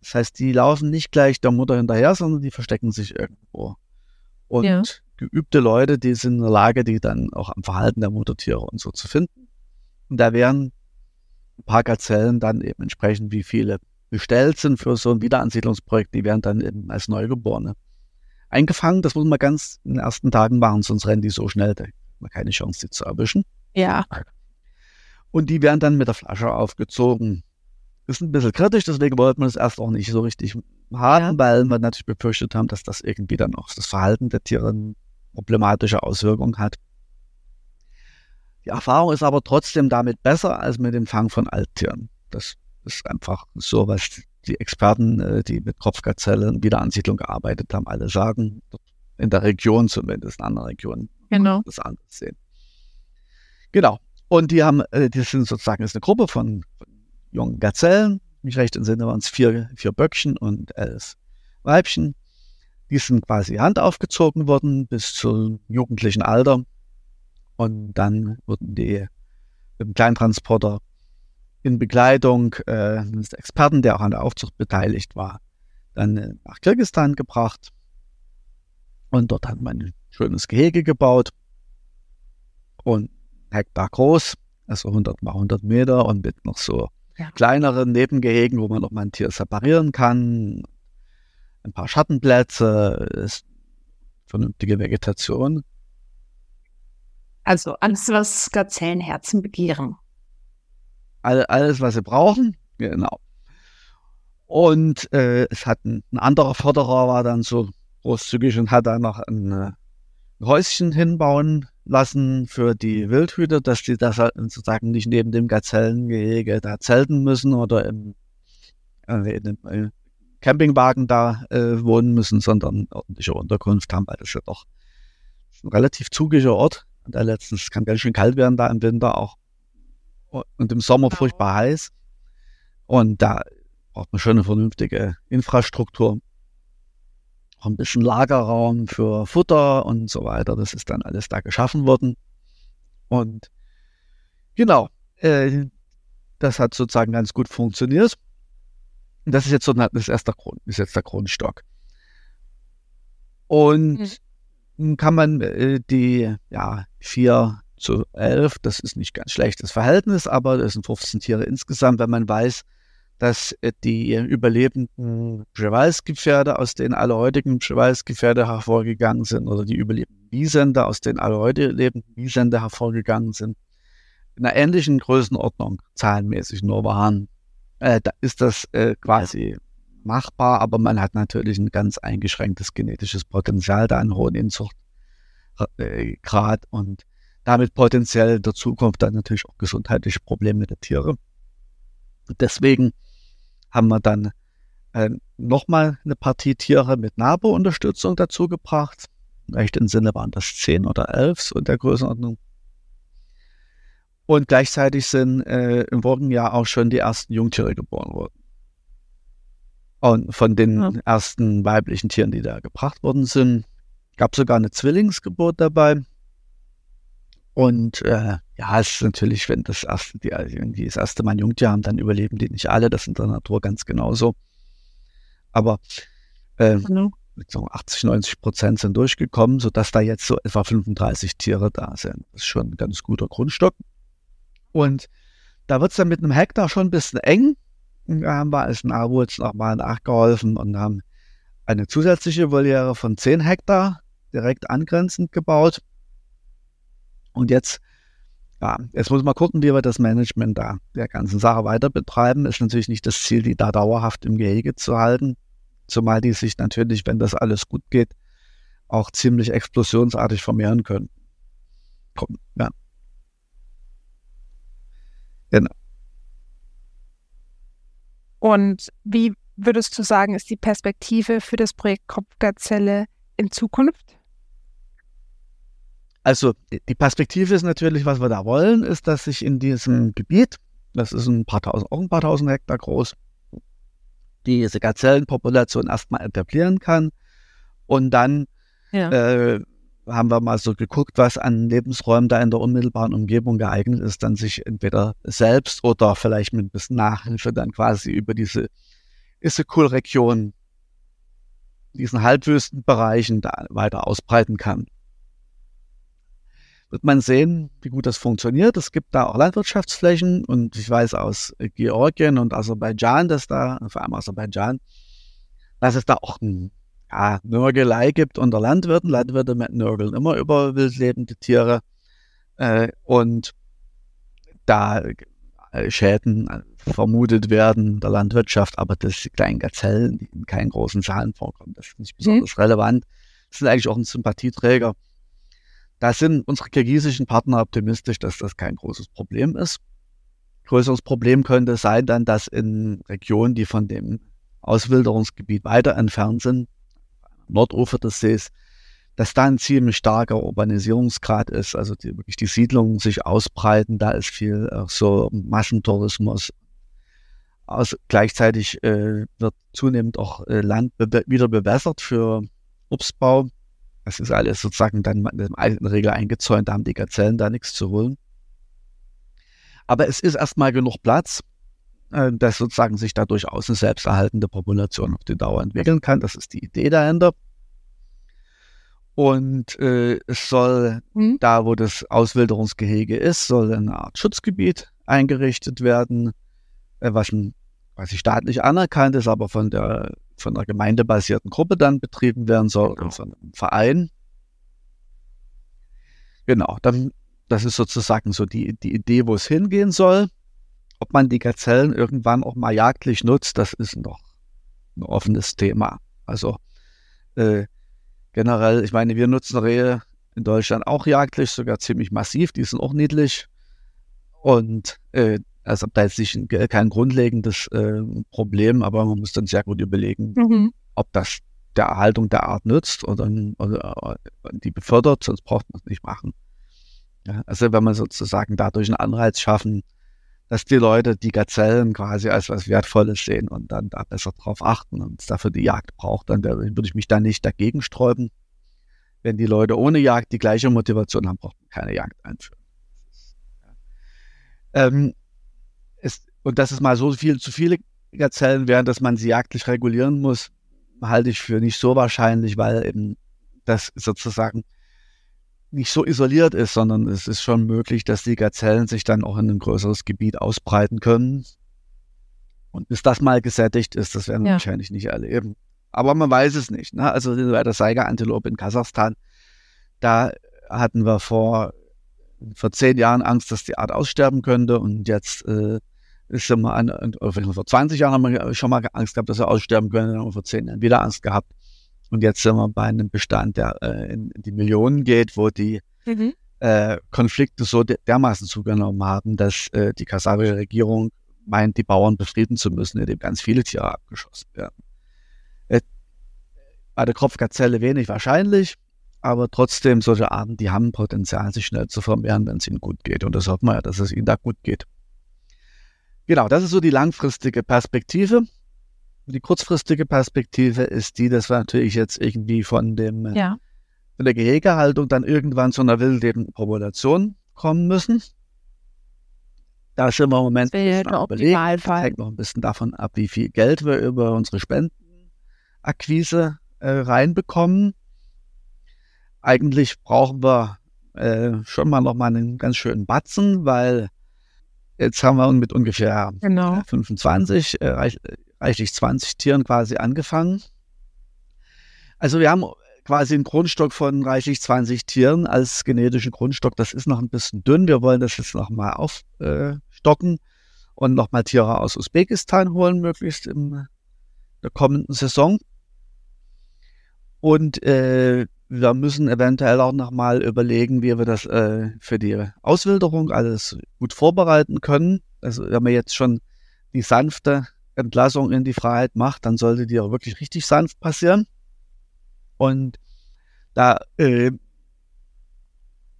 Das heißt, die laufen nicht gleich der Mutter hinterher, sondern die verstecken sich irgendwo. Und ja. geübte Leute, die sind in der Lage, die dann auch am Verhalten der Muttertiere und so zu finden. Und da werden ein paar Gazellen dann eben entsprechend, wie viele bestellt sind für so ein Wiederansiedlungsprojekt, die werden dann eben als Neugeborene eingefangen. Das muss man ganz in den ersten Tagen machen, sonst rennen die so schnell, da hat man keine Chance, die zu erwischen. Ja. Und die werden dann mit der Flasche aufgezogen. Ist ein bisschen kritisch, deswegen wollten wir das erst auch nicht so richtig haben, ja. weil wir natürlich befürchtet haben, dass das irgendwie dann auch das Verhalten der Tiere problematische Auswirkungen hat. Die Erfahrung ist aber trotzdem damit besser als mit dem Fang von Alttieren. Das ist einfach so, was die Experten, äh, die mit Kopfgazellen Wiederansiedlung gearbeitet haben, alle sagen, in der Region zumindest, in anderen Regionen, genau. das anders sehen. Genau. Und die haben, äh, die sind sozusagen, ist eine Gruppe von, von jungen Gazellen, mich recht entsinne, waren es vier, vier Böckchen und elf Weibchen. Die sind quasi Hand aufgezogen worden bis zum jugendlichen Alter. Und dann wurden die mit dem Kleintransporter in Begleitung äh, eines Experten, der auch an der Aufzucht beteiligt war, dann äh, nach Kirgistan gebracht. Und dort hat man ein schönes Gehege gebaut und Hektar groß, also 100 mal 100 Meter und mit noch so ja. kleineren Nebengehegen, wo man noch mal ein Tier separieren kann. Ein paar Schattenplätze, ist vernünftige Vegetation. Also alles, was Gazellenherzen begehren alles, was sie brauchen. Genau. Und äh, es hat ein, ein, anderer Förderer war dann so großzügig und hat da noch ein, äh, ein Häuschen hinbauen lassen für die Wildhüter, dass die das halt sozusagen nicht neben dem Gazellengehege da zelten müssen oder im, äh, in dem äh, Campingwagen da äh, wohnen müssen, sondern ordentliche Unterkunft haben, weil das ja doch ein relativ zugiger Ort. Und da letztens kann ganz schön kalt werden da im Winter auch und im Sommer furchtbar heiß. Und da braucht man schon eine vernünftige Infrastruktur. Auch ein bisschen Lagerraum für Futter und so weiter. Das ist dann alles da geschaffen worden. Und genau, äh, das hat sozusagen ganz gut funktioniert. Und das ist jetzt so das ist erst der Grund, ist jetzt der Grundstock. Und mhm. kann man äh, die ja, vier zu 11. Das ist nicht ganz schlechtes Verhältnis, aber das sind 15 Tiere insgesamt, wenn man weiß, dass äh, die überlebenden Przewalski-Pferde, aus denen alle heutigen Przewalski-Pferde hervorgegangen sind, oder die überlebenden Wiesende, aus denen alle heute lebenden Wiesende hervorgegangen sind, in einer ähnlichen Größenordnung zahlenmäßig nur waren, äh, da ist das äh, quasi machbar, aber man hat natürlich ein ganz eingeschränktes genetisches Potenzial, da einen hohen Inzuchtgrad äh, und damit potenziell in der Zukunft dann natürlich auch gesundheitliche Probleme der Tiere. Deswegen haben wir dann äh, nochmal eine Partie Tiere mit NABO-Unterstützung dazu gebracht. Recht im Sinne waren das zehn oder elf, so in der Größenordnung. Und gleichzeitig sind äh, im vorigen Jahr auch schon die ersten Jungtiere geboren worden. Und von den ja. ersten weiblichen Tieren, die da gebracht worden sind, gab sogar eine Zwillingsgeburt dabei. Und äh, ja, es ist natürlich, wenn das erste, die, die das erste Mal ein Jungtier haben, dann überleben die nicht alle. Das ist in der Natur ganz genauso. Aber äh, genau. so 80, 90 Prozent sind durchgekommen, sodass da jetzt so etwa 35 Tiere da sind. Das ist schon ein ganz guter Grundstock. Und da wird es dann mit einem Hektar schon ein bisschen eng. Da haben wir als jetzt nochmal nachgeholfen und haben eine zusätzliche Voliere von 10 Hektar direkt angrenzend gebaut. Und jetzt, ja, jetzt muss man gucken, wie wir das Management da der ganzen Sache weiter betreiben. Ist natürlich nicht das Ziel, die da dauerhaft im Gehege zu halten. Zumal die sich natürlich, wenn das alles gut geht, auch ziemlich explosionsartig vermehren können. Komm, ja. Genau. Und wie würdest du sagen, ist die Perspektive für das Projekt Kopfgazelle in Zukunft? Also die Perspektive ist natürlich, was wir da wollen, ist, dass sich in diesem Gebiet, das ist ein paar tausend, auch ein paar tausend Hektar groß, diese Gazellenpopulation erstmal etablieren kann. Und dann ja. äh, haben wir mal so geguckt, was an Lebensräumen da in der unmittelbaren Umgebung geeignet ist, dann sich entweder selbst oder vielleicht mit ein bisschen Nachhilfe dann quasi über diese Issyk-Region, diesen Halbwüstenbereichen da weiter ausbreiten kann wird man sehen, wie gut das funktioniert. Es gibt da auch Landwirtschaftsflächen und ich weiß aus Georgien und Aserbaidschan, dass da, vor allem Aserbaidschan, dass es da auch ein ja, Nörgelei gibt unter Landwirten. Landwirte nörgeln immer über wildlebende Tiere äh, und da äh, Schäden vermutet werden der Landwirtschaft, aber das die kleinen Gazellen, die in keinen großen Zahlen vorkommen, das ist nicht mhm. besonders mhm. relevant. Das sind eigentlich auch ein Sympathieträger. Da sind unsere kirgisischen Partner optimistisch, dass das kein großes Problem ist. Größeres Problem könnte sein dann, dass in Regionen, die von dem Auswilderungsgebiet weiter entfernt sind, Nordufer des Sees, dass da ein ziemlich starker Urbanisierungsgrad ist, also die, wirklich die Siedlungen sich ausbreiten, da ist viel auch so Massentourismus. Aus, gleichzeitig äh, wird zunehmend auch äh, Land be wieder bewässert für Obstbau. Das ist alles sozusagen dann in der Regel eingezäunt, da haben die Gazellen da nichts zu holen. Aber es ist erstmal genug Platz, äh, dass sozusagen sich da durchaus eine selbsterhaltende Population auf die Dauer entwickeln kann. Das ist die Idee dahinter. Und äh, es soll mhm. da, wo das Auswilderungsgehege ist, soll eine Art Schutzgebiet eingerichtet werden, äh, was quasi staatlich anerkannt ist, aber von der von einer gemeindebasierten Gruppe dann betrieben werden soll genau. von einem Verein. Genau, dann, das ist sozusagen so die, die Idee, wo es hingehen soll. Ob man die Gazellen irgendwann auch mal jagdlich nutzt, das ist noch ein offenes Thema. Also äh, generell, ich meine, wir nutzen Rehe in Deutschland auch jagdlich, sogar ziemlich massiv, die sind auch niedlich. Und äh, also da ist nicht kein grundlegendes äh, Problem, aber man muss dann sehr gut überlegen, mhm. ob das der Erhaltung der Art nützt oder, oder die befördert, sonst braucht man es nicht machen. Ja, also wenn man sozusagen dadurch einen Anreiz schaffen, dass die Leute die Gazellen quasi als was Wertvolles sehen und dann da besser drauf achten und es dafür die Jagd braucht, dann würde ich mich da nicht dagegen sträuben. Wenn die Leute ohne Jagd die gleiche Motivation haben, braucht man keine Jagd einführen. Ähm, und dass es mal so viel zu viele Gazellen wären, dass man sie jagdlich regulieren muss, halte ich für nicht so wahrscheinlich, weil eben das sozusagen nicht so isoliert ist, sondern es ist schon möglich, dass die Gazellen sich dann auch in ein größeres Gebiet ausbreiten können. Und bis das mal gesättigt ist, das werden wir ja. wahrscheinlich nicht erleben. Aber man weiß es nicht. Ne? Also bei der Saiga-Antilope in Kasachstan, da hatten wir vor vor zehn Jahren Angst, dass die Art aussterben könnte und jetzt äh, ist mal an, vor 20 Jahren haben wir schon mal Angst gehabt, dass er aussterben könnte, dann haben wir vor zehn Jahren wieder Angst gehabt. Und jetzt sind wir bei einem Bestand, der äh, in, in, die Millionen geht, wo die mhm. äh, Konflikte so de dermaßen zugenommen haben, dass äh, die kasachische Regierung meint, die Bauern befrieden zu müssen, indem ganz viele Tiere abgeschossen werden. Äh, bei der Kropfgazelle wenig wahrscheinlich, aber trotzdem solche Arten, die haben Potenzial, sich schnell zu vermehren, wenn es ihnen gut geht. Und das hofft man ja, dass es ihnen da gut geht. Genau, das ist so die langfristige Perspektive. Die kurzfristige Perspektive ist die, dass wir natürlich jetzt irgendwie von dem ja. von der Gehegehaltung dann irgendwann zu einer wildlebenden Population kommen müssen. Da sind wir im Moment überlegen. Hängt noch ein bisschen davon ab, wie viel Geld wir über unsere Spendenakquise äh, reinbekommen eigentlich brauchen wir äh, schon mal noch mal einen ganz schönen Batzen, weil jetzt haben wir mit ungefähr genau. 25, äh, reich, reichlich 20 Tieren quasi angefangen. Also wir haben quasi einen Grundstock von reichlich 20 Tieren als genetischen Grundstock. Das ist noch ein bisschen dünn. Wir wollen das jetzt noch mal aufstocken und noch mal Tiere aus Usbekistan holen, möglichst in der kommenden Saison. Und äh, wir müssen eventuell auch nochmal überlegen, wie wir das äh, für die Auswilderung alles gut vorbereiten können. Also wenn man jetzt schon die sanfte Entlassung in die Freiheit macht, dann sollte die auch wirklich richtig sanft passieren. Und da äh,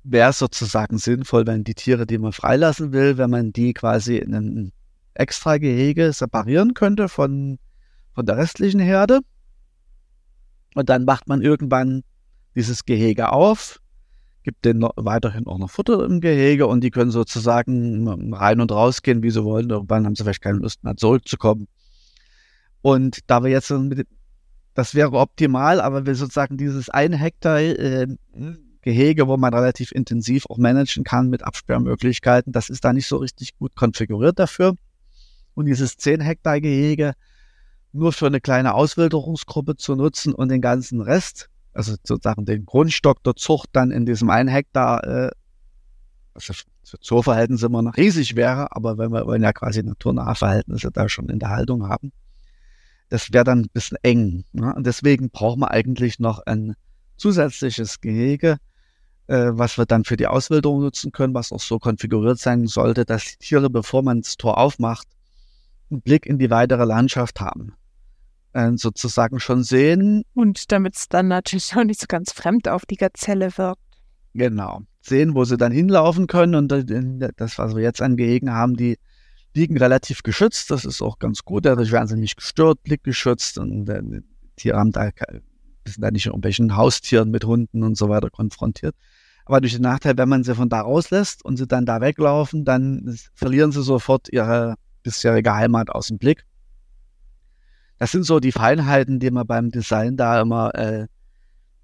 wäre es sozusagen sinnvoll, wenn die Tiere, die man freilassen will, wenn man die quasi in ein extra Gehege separieren könnte von, von der restlichen Herde. Und dann macht man irgendwann dieses Gehege auf, gibt denen weiterhin auch noch Futter im Gehege und die können sozusagen rein und rausgehen, wie sie wollen. Irgendwann haben sie vielleicht keine Lust mehr zurückzukommen. Und da wir jetzt, das wäre optimal, aber wir sozusagen dieses ein Hektar äh, Gehege, wo man relativ intensiv auch managen kann mit Absperrmöglichkeiten, das ist da nicht so richtig gut konfiguriert dafür. Und dieses 10 Hektar Gehege nur für eine kleine Auswilderungsgruppe zu nutzen und den ganzen Rest, also sozusagen den Grundstock der Zucht dann in diesem 1 Hektar, äh, also für Zooverhältnisse immer noch riesig wäre, aber wenn wir wollen ja quasi naturnahe Verhältnisse da schon in der Haltung haben, das wäre dann ein bisschen eng. Ne? Und deswegen brauchen wir eigentlich noch ein zusätzliches Gehege, äh, was wir dann für die Auswilderung nutzen können, was auch so konfiguriert sein sollte, dass die Tiere, bevor man das Tor aufmacht, einen Blick in die weitere Landschaft haben. Äh, sozusagen schon sehen. Und damit es dann natürlich auch nicht so ganz fremd auf die Gazelle wirkt. Genau. Sehen, wo sie dann hinlaufen können. Und das, was wir jetzt an Gehegen haben, die liegen relativ geschützt. Das ist auch ganz gut. Dadurch werden sie nicht gestört, blickgeschützt. Und äh, die Tiere haben da, sind da nicht in irgendwelchen Haustieren mit Hunden und so weiter konfrontiert. Aber durch den Nachteil, wenn man sie von da rauslässt und sie dann da weglaufen, dann verlieren sie sofort ihre bisherige Heimat aus dem Blick. Das sind so die Feinheiten, die man beim Design da immer, äh,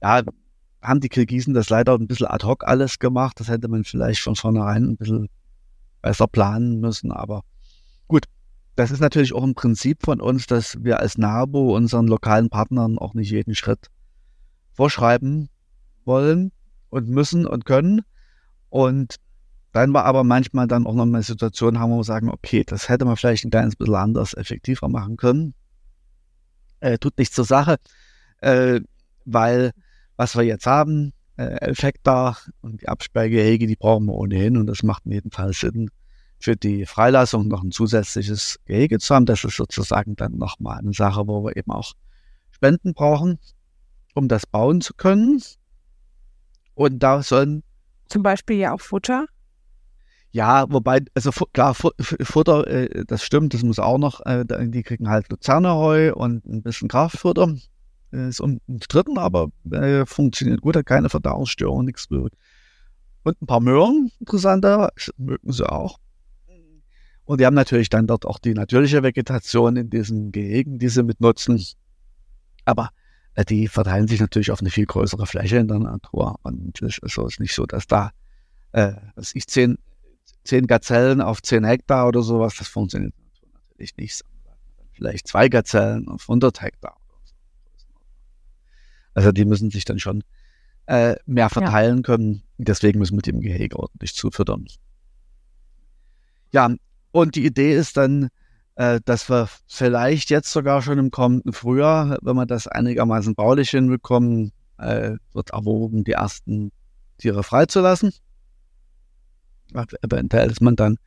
ja, haben die Kirgisen das leider ein bisschen ad hoc alles gemacht. Das hätte man vielleicht von vornherein ein bisschen besser planen müssen. Aber gut, das ist natürlich auch ein Prinzip von uns, dass wir als NABO unseren lokalen Partnern auch nicht jeden Schritt vorschreiben wollen und müssen und können. Und dann war aber manchmal dann auch noch eine Situation haben, wir sagen, okay, das hätte man vielleicht ein kleines bisschen anders, effektiver machen können. Äh, tut nichts zur Sache, äh, weil was wir jetzt haben, äh, Effektar und die Absperrgehege, die brauchen wir ohnehin und das macht in jedem Fall Sinn, für die Freilassung noch ein zusätzliches Gehege zu haben. Das ist sozusagen dann nochmal eine Sache, wo wir eben auch Spenden brauchen, um das bauen zu können. Und da sollen. Zum Beispiel ja auch Futter. Ja, wobei, also klar, Futter, äh, das stimmt, das muss auch noch, äh, die kriegen halt Luzerneheu und ein bisschen Kraftfutter. Ist umstritten, aber äh, funktioniert gut, hat keine Verdauungsstörung, nichts. Und ein paar Möhren, interessanterweise, mögen sie auch. Und die haben natürlich dann dort auch die natürliche Vegetation in diesen Gehegen, die sie mitnutzen. Aber äh, die verteilen sich natürlich auf eine viel größere Fläche in der Natur. Und es ist also nicht so, dass da, äh, dass ich zehn, zehn Gazellen auf zehn Hektar oder sowas, das funktioniert natürlich nicht. Vielleicht zwei Gazellen auf 100 Hektar. Also die müssen sich dann schon äh, mehr verteilen ja. können. Deswegen müssen wir die im Gehege ordentlich zufüttern. Ja, und die Idee ist dann, äh, dass wir vielleicht jetzt sogar schon im kommenden Frühjahr, wenn wir das einigermaßen baulich hinbekommen, äh, wird erwogen, die ersten Tiere freizulassen. Eventuell ist man dann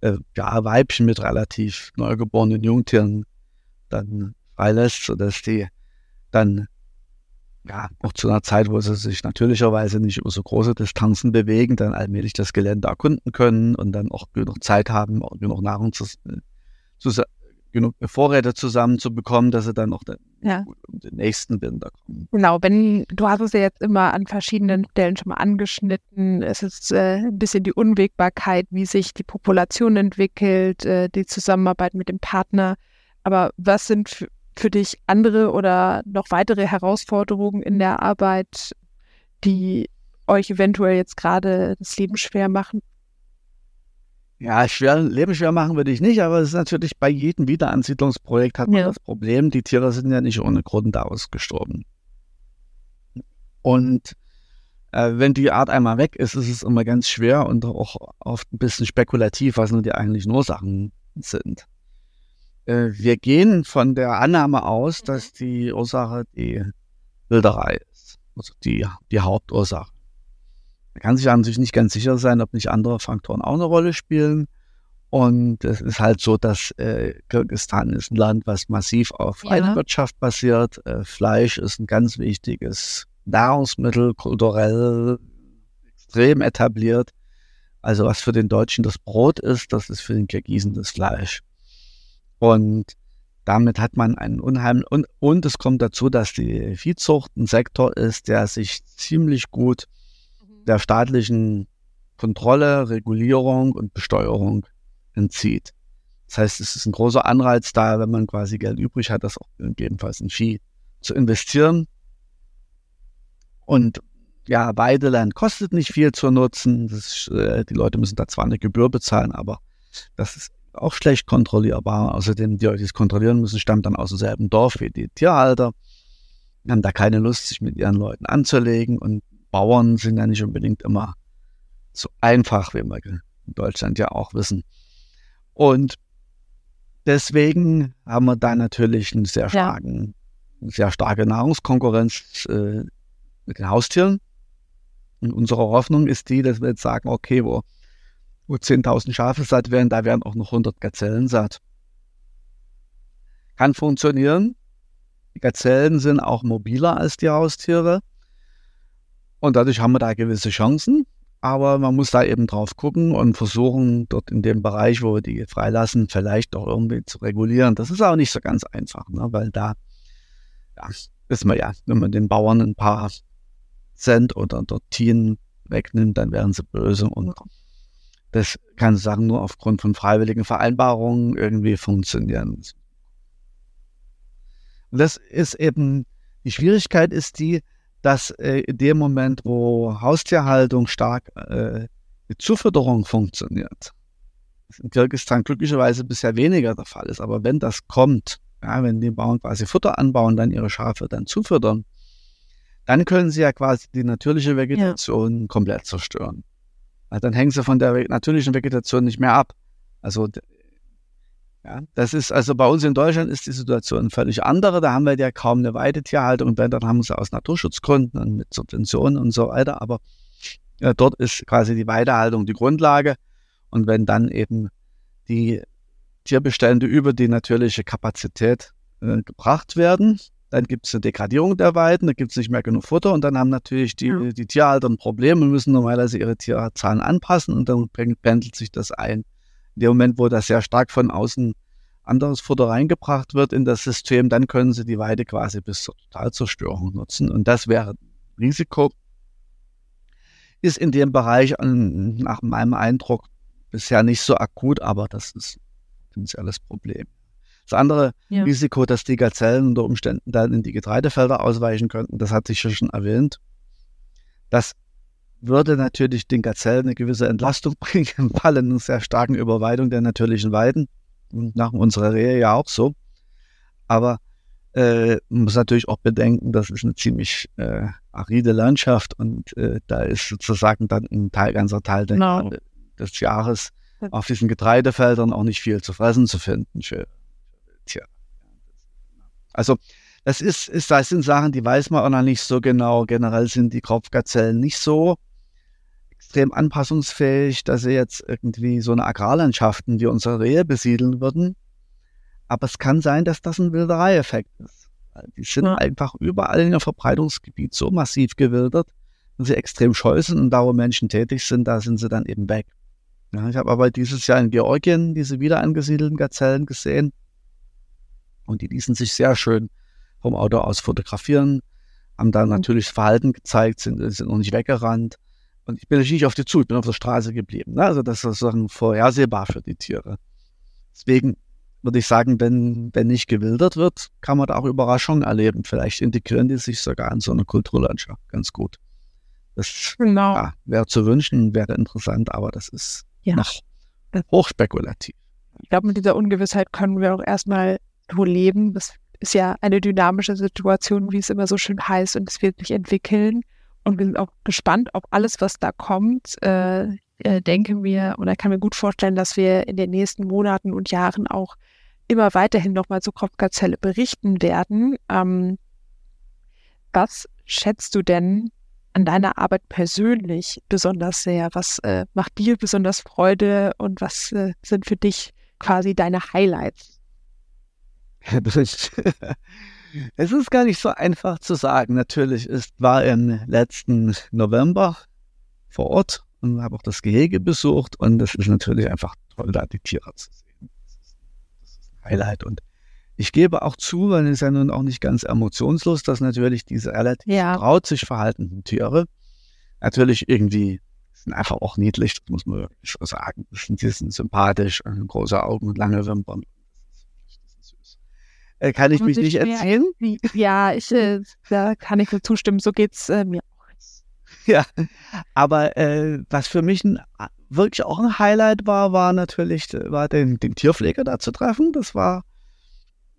äh, ja, Weibchen mit relativ neugeborenen Jungtieren dann freilässt, sodass die dann ja, auch zu einer Zeit, wo sie sich natürlicherweise nicht über so große Distanzen bewegen, dann allmählich das Gelände erkunden können und dann auch genug Zeit haben, auch genug Nahrung zu, zu genug Vorräte zusammenzubekommen, dass sie dann auch ja. den nächsten Winter kommen. Genau, wenn du hast es ja jetzt immer an verschiedenen Stellen schon mal angeschnitten. Es ist äh, ein bisschen die Unwägbarkeit, wie sich die Population entwickelt, äh, die Zusammenarbeit mit dem Partner. Aber was sind für dich andere oder noch weitere Herausforderungen in der Arbeit, die euch eventuell jetzt gerade das Leben schwer machen? Ja, schwer, Leben schwer machen würde ich nicht, aber es ist natürlich bei jedem Wiederansiedlungsprojekt hat man ja. das Problem, die Tiere sind ja nicht ohne Grund ausgestorben. Und äh, wenn die Art einmal weg ist, ist es immer ganz schwer und auch oft ein bisschen spekulativ, was nur die eigentlichen Ursachen sind. Äh, wir gehen von der Annahme aus, mhm. dass die Ursache die Wilderei ist. Also die, die Hauptursache. Man kann sich an sich nicht ganz sicher sein, ob nicht andere Faktoren auch eine Rolle spielen. Und es ist halt so, dass äh, Kirgisistan ist ein Land, was massiv auf ja. basiert. Äh, Fleisch ist ein ganz wichtiges Nahrungsmittel, kulturell extrem etabliert. Also was für den Deutschen das Brot ist, das ist für den Kirgisen das Fleisch. Und damit hat man einen unheimlichen, und, und es kommt dazu, dass die Viehzucht ein Sektor ist, der sich ziemlich gut. Der staatlichen Kontrolle, Regulierung und Besteuerung entzieht. Das heißt, es ist ein großer Anreiz da, wenn man quasi Geld übrig hat, das auch gegebenenfalls in Vieh zu investieren. Und ja, Weideland kostet nicht viel zu nutzen. Ist, äh, die Leute müssen da zwar eine Gebühr bezahlen, aber das ist auch schlecht kontrollierbar. Außerdem, die Leute, die es kontrollieren müssen, stammen dann aus demselben Dorf wie die Tierhalter. Haben da keine Lust, sich mit ihren Leuten anzulegen. Und Bauern sind ja nicht unbedingt immer so einfach, wie wir in Deutschland ja auch wissen. Und deswegen haben wir da natürlich einen sehr starken, ja. sehr starke Nahrungskonkurrenz äh, mit den Haustieren. Und unsere Hoffnung ist die, dass wir jetzt sagen, okay, wo, wo 10.000 Schafe satt werden, da werden auch noch 100 Gazellen satt. Kann funktionieren. Die Gazellen sind auch mobiler als die Haustiere. Und dadurch haben wir da gewisse Chancen. Aber man muss da eben drauf gucken und versuchen, dort in dem Bereich, wo wir die freilassen, vielleicht auch irgendwie zu regulieren. Das ist auch nicht so ganz einfach, ne? weil da, ja, wissen wir ja, wenn man den Bauern ein paar Cent oder Dortien wegnimmt, dann wären sie böse. Und das kann sagen nur aufgrund von freiwilligen Vereinbarungen irgendwie funktionieren. Und das ist eben, die Schwierigkeit ist die, dass äh, in dem Moment, wo Haustierhaltung stark äh, mit Zufütterung funktioniert, das in Kirgisistan glücklicherweise bisher weniger der Fall ist, aber wenn das kommt, ja, wenn die Bauern quasi Futter anbauen, dann ihre Schafe dann zufüttern, dann können sie ja quasi die natürliche Vegetation ja. komplett zerstören. Also dann hängen sie von der natürlichen Vegetation nicht mehr ab. Also ja, das ist also bei uns in Deutschland ist die Situation völlig andere. Da haben wir ja kaum eine Weidetierhaltung und wenn, dann haben sie aus Naturschutzgründen und mit Subventionen und so weiter. Aber ja, dort ist quasi die Weidehaltung die Grundlage. Und wenn dann eben die Tierbestände über die natürliche Kapazität äh, gebracht werden, dann gibt es eine Degradierung der Weiden, da gibt es nicht mehr genug Futter und dann haben natürlich die, ja. die Tierhalter ein Problem und müssen normalerweise ihre Tierzahlen anpassen und dann pendelt sich das ein in dem Moment, wo das sehr stark von außen anderes Futter reingebracht wird in das System, dann können sie die Weide quasi bis zur Totalzerstörung nutzen. Und das wäre Risiko. Ist in dem Bereich nach meinem Eindruck bisher nicht so akut, aber das ist ein potenzielles Problem. Das andere ja. Risiko, dass die Gazellen unter Umständen dann in die Getreidefelder ausweichen könnten, das hat sich ja schon erwähnt. Das würde natürlich den Gazellen eine gewisse Entlastung bringen im Falle einer sehr starken Überweidung der natürlichen Weiden. Und nach unserer Rehe ja auch so. Aber äh, man muss natürlich auch bedenken, das ist eine ziemlich äh, aride Landschaft und äh, da ist sozusagen dann ein Teil, ganzer Teil genau. der, des Jahres auf diesen Getreidefeldern auch nicht viel zu fressen zu finden für, Tiere. Also das ist, ist, das sind Sachen, die weiß man auch noch nicht so genau. Generell sind die Kropfgazellen nicht so extrem anpassungsfähig, dass sie jetzt irgendwie so eine Agrarlandschaften wie unsere Rehe besiedeln würden. Aber es kann sein, dass das ein Wildereieffekt ist. Die sind ja. einfach überall in ihrem Verbreitungsgebiet so massiv gewildert, dass sie extrem scheu sind und da, wo Menschen tätig sind, da sind sie dann eben weg. Ja, ich habe aber dieses Jahr in Georgien diese wieder angesiedelten Gazellen gesehen und die ließen sich sehr schön vom Auto aus fotografieren, haben da natürlich Verhalten gezeigt, sind, sind noch nicht weggerannt. Und ich bin natürlich nicht auf die zu, ich bin auf der Straße geblieben. Ne? Also das ist sozusagen vorhersehbar für die Tiere. Deswegen würde ich sagen, wenn, wenn nicht gewildert wird, kann man da auch Überraschungen erleben. Vielleicht integrieren die sich sogar in so eine Kulturlandschaft ganz gut. Das genau. ja, wäre zu wünschen, wäre interessant, aber das ist ja. noch hochspekulativ. Ich glaube, mit dieser Ungewissheit können wir auch erstmal nur leben. Das ist ja eine dynamische Situation, wie es immer so schön heißt, und es wird sich entwickeln. Und wir sind auch gespannt auf alles, was da kommt. Äh, äh, denken wir oder kann mir gut vorstellen, dass wir in den nächsten Monaten und Jahren auch immer weiterhin nochmal zu Kopfgazelle berichten werden. Ähm, was schätzt du denn an deiner Arbeit persönlich besonders sehr? Was äh, macht dir besonders Freude und was äh, sind für dich quasi deine Highlights? Es ist gar nicht so einfach zu sagen. Natürlich ist, war im letzten November vor Ort und habe auch das Gehege besucht und das ist natürlich einfach toll, da die Tiere zu sehen. Das ist, das ist ein Highlight und ich gebe auch zu, weil es ja nun auch nicht ganz emotionslos, dass natürlich diese relativ ja. sich verhaltenden Tiere natürlich irgendwie sind einfach auch niedlich, das muss man wirklich so sagen. Die sind sympathisch, große Augen und lange Wimpern. Äh, kann ich mich nicht erzählen? Ja, ich, äh, da kann ich nur zustimmen. So geht's äh, mir auch. Ja, aber äh, was für mich ein, wirklich auch ein Highlight war, war natürlich war den, den Tierpfleger da zu treffen. Das war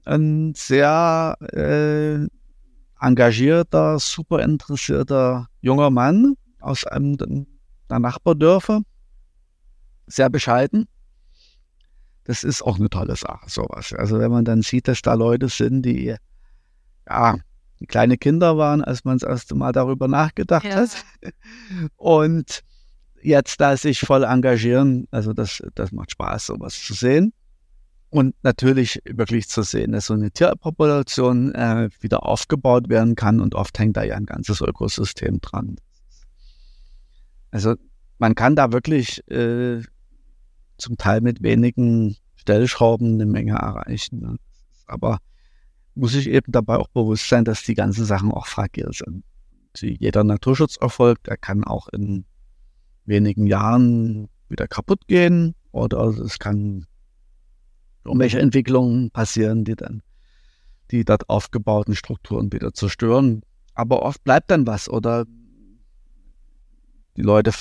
ein sehr äh, engagierter, super interessierter junger Mann aus einem der Nachbardörfer. Sehr bescheiden. Das ist auch eine tolle Sache, sowas. Also wenn man dann sieht, dass da Leute sind, die ja, kleine Kinder waren, als man das erste Mal darüber nachgedacht ja. hat. Und jetzt da sich voll engagieren, also das, das macht Spaß, sowas zu sehen. Und natürlich wirklich zu sehen, dass so eine Tierpopulation äh, wieder aufgebaut werden kann und oft hängt da ja ein ganzes Ökosystem dran. Also man kann da wirklich äh, zum Teil mit wenigen Stellschrauben eine Menge erreichen. Ne? Aber muss sich eben dabei auch bewusst sein, dass die ganzen Sachen auch fragil sind. Jeder Naturschutzerfolg, der kann auch in wenigen Jahren wieder kaputt gehen oder es kann irgendwelche Entwicklungen passieren, die dann die dort aufgebauten Strukturen wieder zerstören. Aber oft bleibt dann was oder die Leute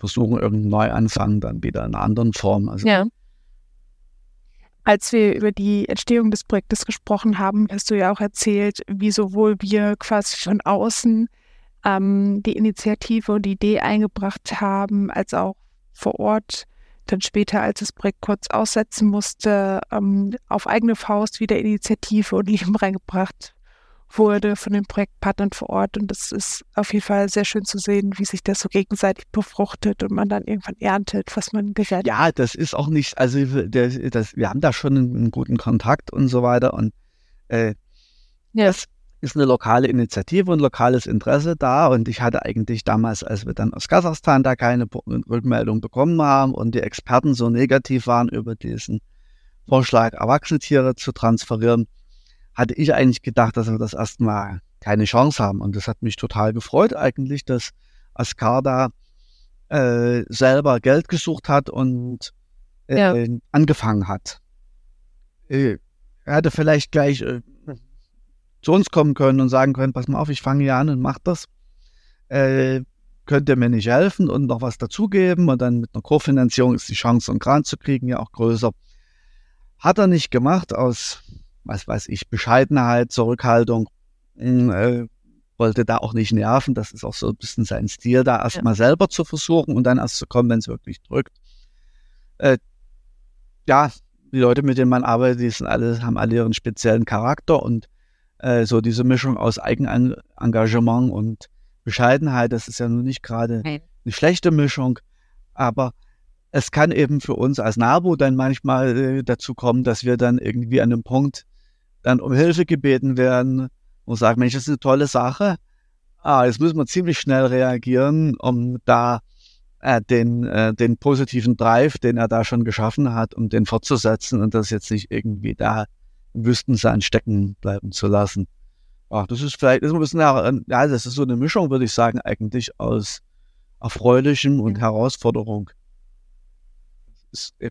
versuchen irgendeinen Neuanfang dann wieder in einer anderen Form. Also ja. Als wir über die Entstehung des Projektes gesprochen haben, hast du ja auch erzählt, wie sowohl wir quasi von außen ähm, die Initiative und die Idee eingebracht haben, als auch vor Ort dann später, als das Projekt kurz aussetzen musste, ähm, auf eigene Faust wieder Initiative und Leben reingebracht wurde von den Projektpartnern vor Ort. Und das ist auf jeden Fall sehr schön zu sehen, wie sich das so gegenseitig befruchtet und man dann irgendwann erntet, was man gerettet Ja, das ist auch nicht, also das, das, wir haben da schon einen, einen, guten Kontakt und so weiter. Und äh, ja. das ist eine lokale Initiative und lokales Interesse da. Und ich hatte eigentlich damals, als wir dann aus Kasachstan da keine Rückmeldung bekommen haben und die Experten so negativ waren über diesen Vorschlag, Erwachsene Tiere zu transferieren, hatte ich eigentlich gedacht, dass wir das erstmal keine Chance haben. Und das hat mich total gefreut eigentlich, dass Ascarda äh, selber Geld gesucht hat und äh, ja. angefangen hat. Äh, er hätte vielleicht gleich äh, zu uns kommen können und sagen können, pass mal auf, ich fange hier an und mach das. Äh, könnt ihr mir nicht helfen und noch was dazugeben und dann mit einer Kofinanzierung ist die Chance, einen Grant zu kriegen, ja auch größer. Hat er nicht gemacht aus was weiß ich, Bescheidenheit, Zurückhaltung, hm, äh, wollte da auch nicht nerven. Das ist auch so ein bisschen sein Stil, da erstmal ja. selber zu versuchen und dann erst zu kommen, wenn es wirklich drückt. Äh, ja, die Leute, mit denen man arbeitet, die sind alle, haben alle ihren speziellen Charakter und äh, so diese Mischung aus Eigenengagement und Bescheidenheit, das ist ja nun nicht gerade eine schlechte Mischung, aber es kann eben für uns als NABU dann manchmal äh, dazu kommen, dass wir dann irgendwie an einem Punkt dann um Hilfe gebeten werden und sagen, Mensch, das ist eine tolle Sache. Ah, jetzt müssen wir ziemlich schnell reagieren, um da äh, den, äh, den positiven Drive, den er da schon geschaffen hat, um den fortzusetzen und das jetzt nicht irgendwie da im Wüstensand stecken bleiben zu lassen. Ach, das ist vielleicht, das ist ein bisschen, ja, das ist so eine Mischung, würde ich sagen, eigentlich aus Erfreulichem und Herausforderung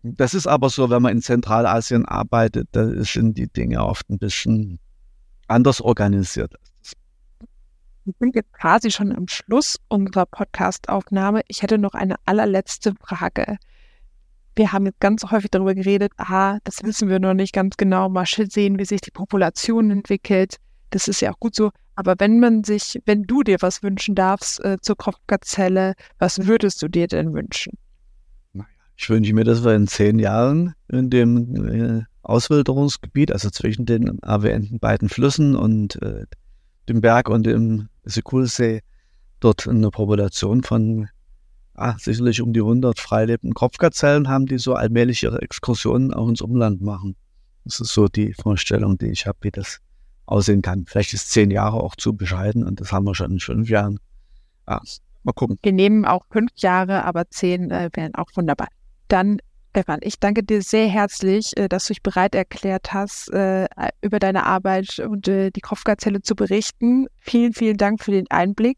das ist aber so, wenn man in Zentralasien arbeitet, da sind die Dinge oft ein bisschen anders organisiert. Wir sind jetzt quasi schon am Schluss unserer Podcast-Aufnahme. Ich hätte noch eine allerletzte Frage. Wir haben jetzt ganz häufig darüber geredet, aha, das wissen wir noch nicht ganz genau, mal sehen, wie sich die Population entwickelt. Das ist ja auch gut so. Aber wenn man sich, wenn du dir was wünschen darfst äh, zur Kopfgazelle, was würdest du dir denn wünschen? Ich wünsche mir, dass wir in zehn Jahren in dem äh, Auswilderungsgebiet, also zwischen den erwähnten beiden Flüssen und äh, dem Berg und dem Sekulsee, dort eine Population von ah, sicherlich um die 100 freilebenden Kopfgazellen haben, die so allmählich ihre Exkursionen auch ins Umland machen. Das ist so die Vorstellung, die ich habe, wie das aussehen kann. Vielleicht ist zehn Jahre auch zu bescheiden und das haben wir schon in fünf Jahren. Ah, Mal gucken. Wir nehmen auch fünf Jahre, aber zehn äh, wären auch wunderbar. Dann, Stefan, ich danke dir sehr herzlich, äh, dass du dich bereit erklärt hast, äh, über deine Arbeit und äh, die Kopfgazelle zu berichten. Vielen, vielen Dank für den Einblick.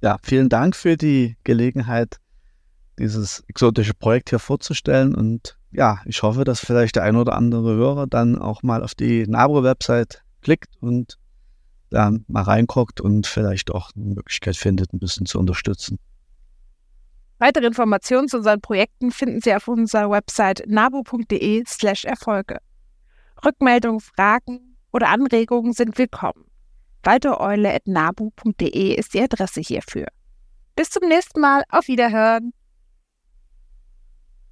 Ja, vielen Dank für die Gelegenheit, dieses exotische Projekt hier vorzustellen. Und ja, ich hoffe, dass vielleicht der ein oder andere Hörer dann auch mal auf die NABRO-Website klickt und da mal reinguckt und vielleicht auch eine Möglichkeit findet, ein bisschen zu unterstützen. Weitere Informationen zu unseren Projekten finden Sie auf unserer Website nabo.de/slash Erfolge. Rückmeldungen, Fragen oder Anregungen sind willkommen. waltereule.nabu.de ist die Adresse hierfür. Bis zum nächsten Mal. Auf Wiederhören.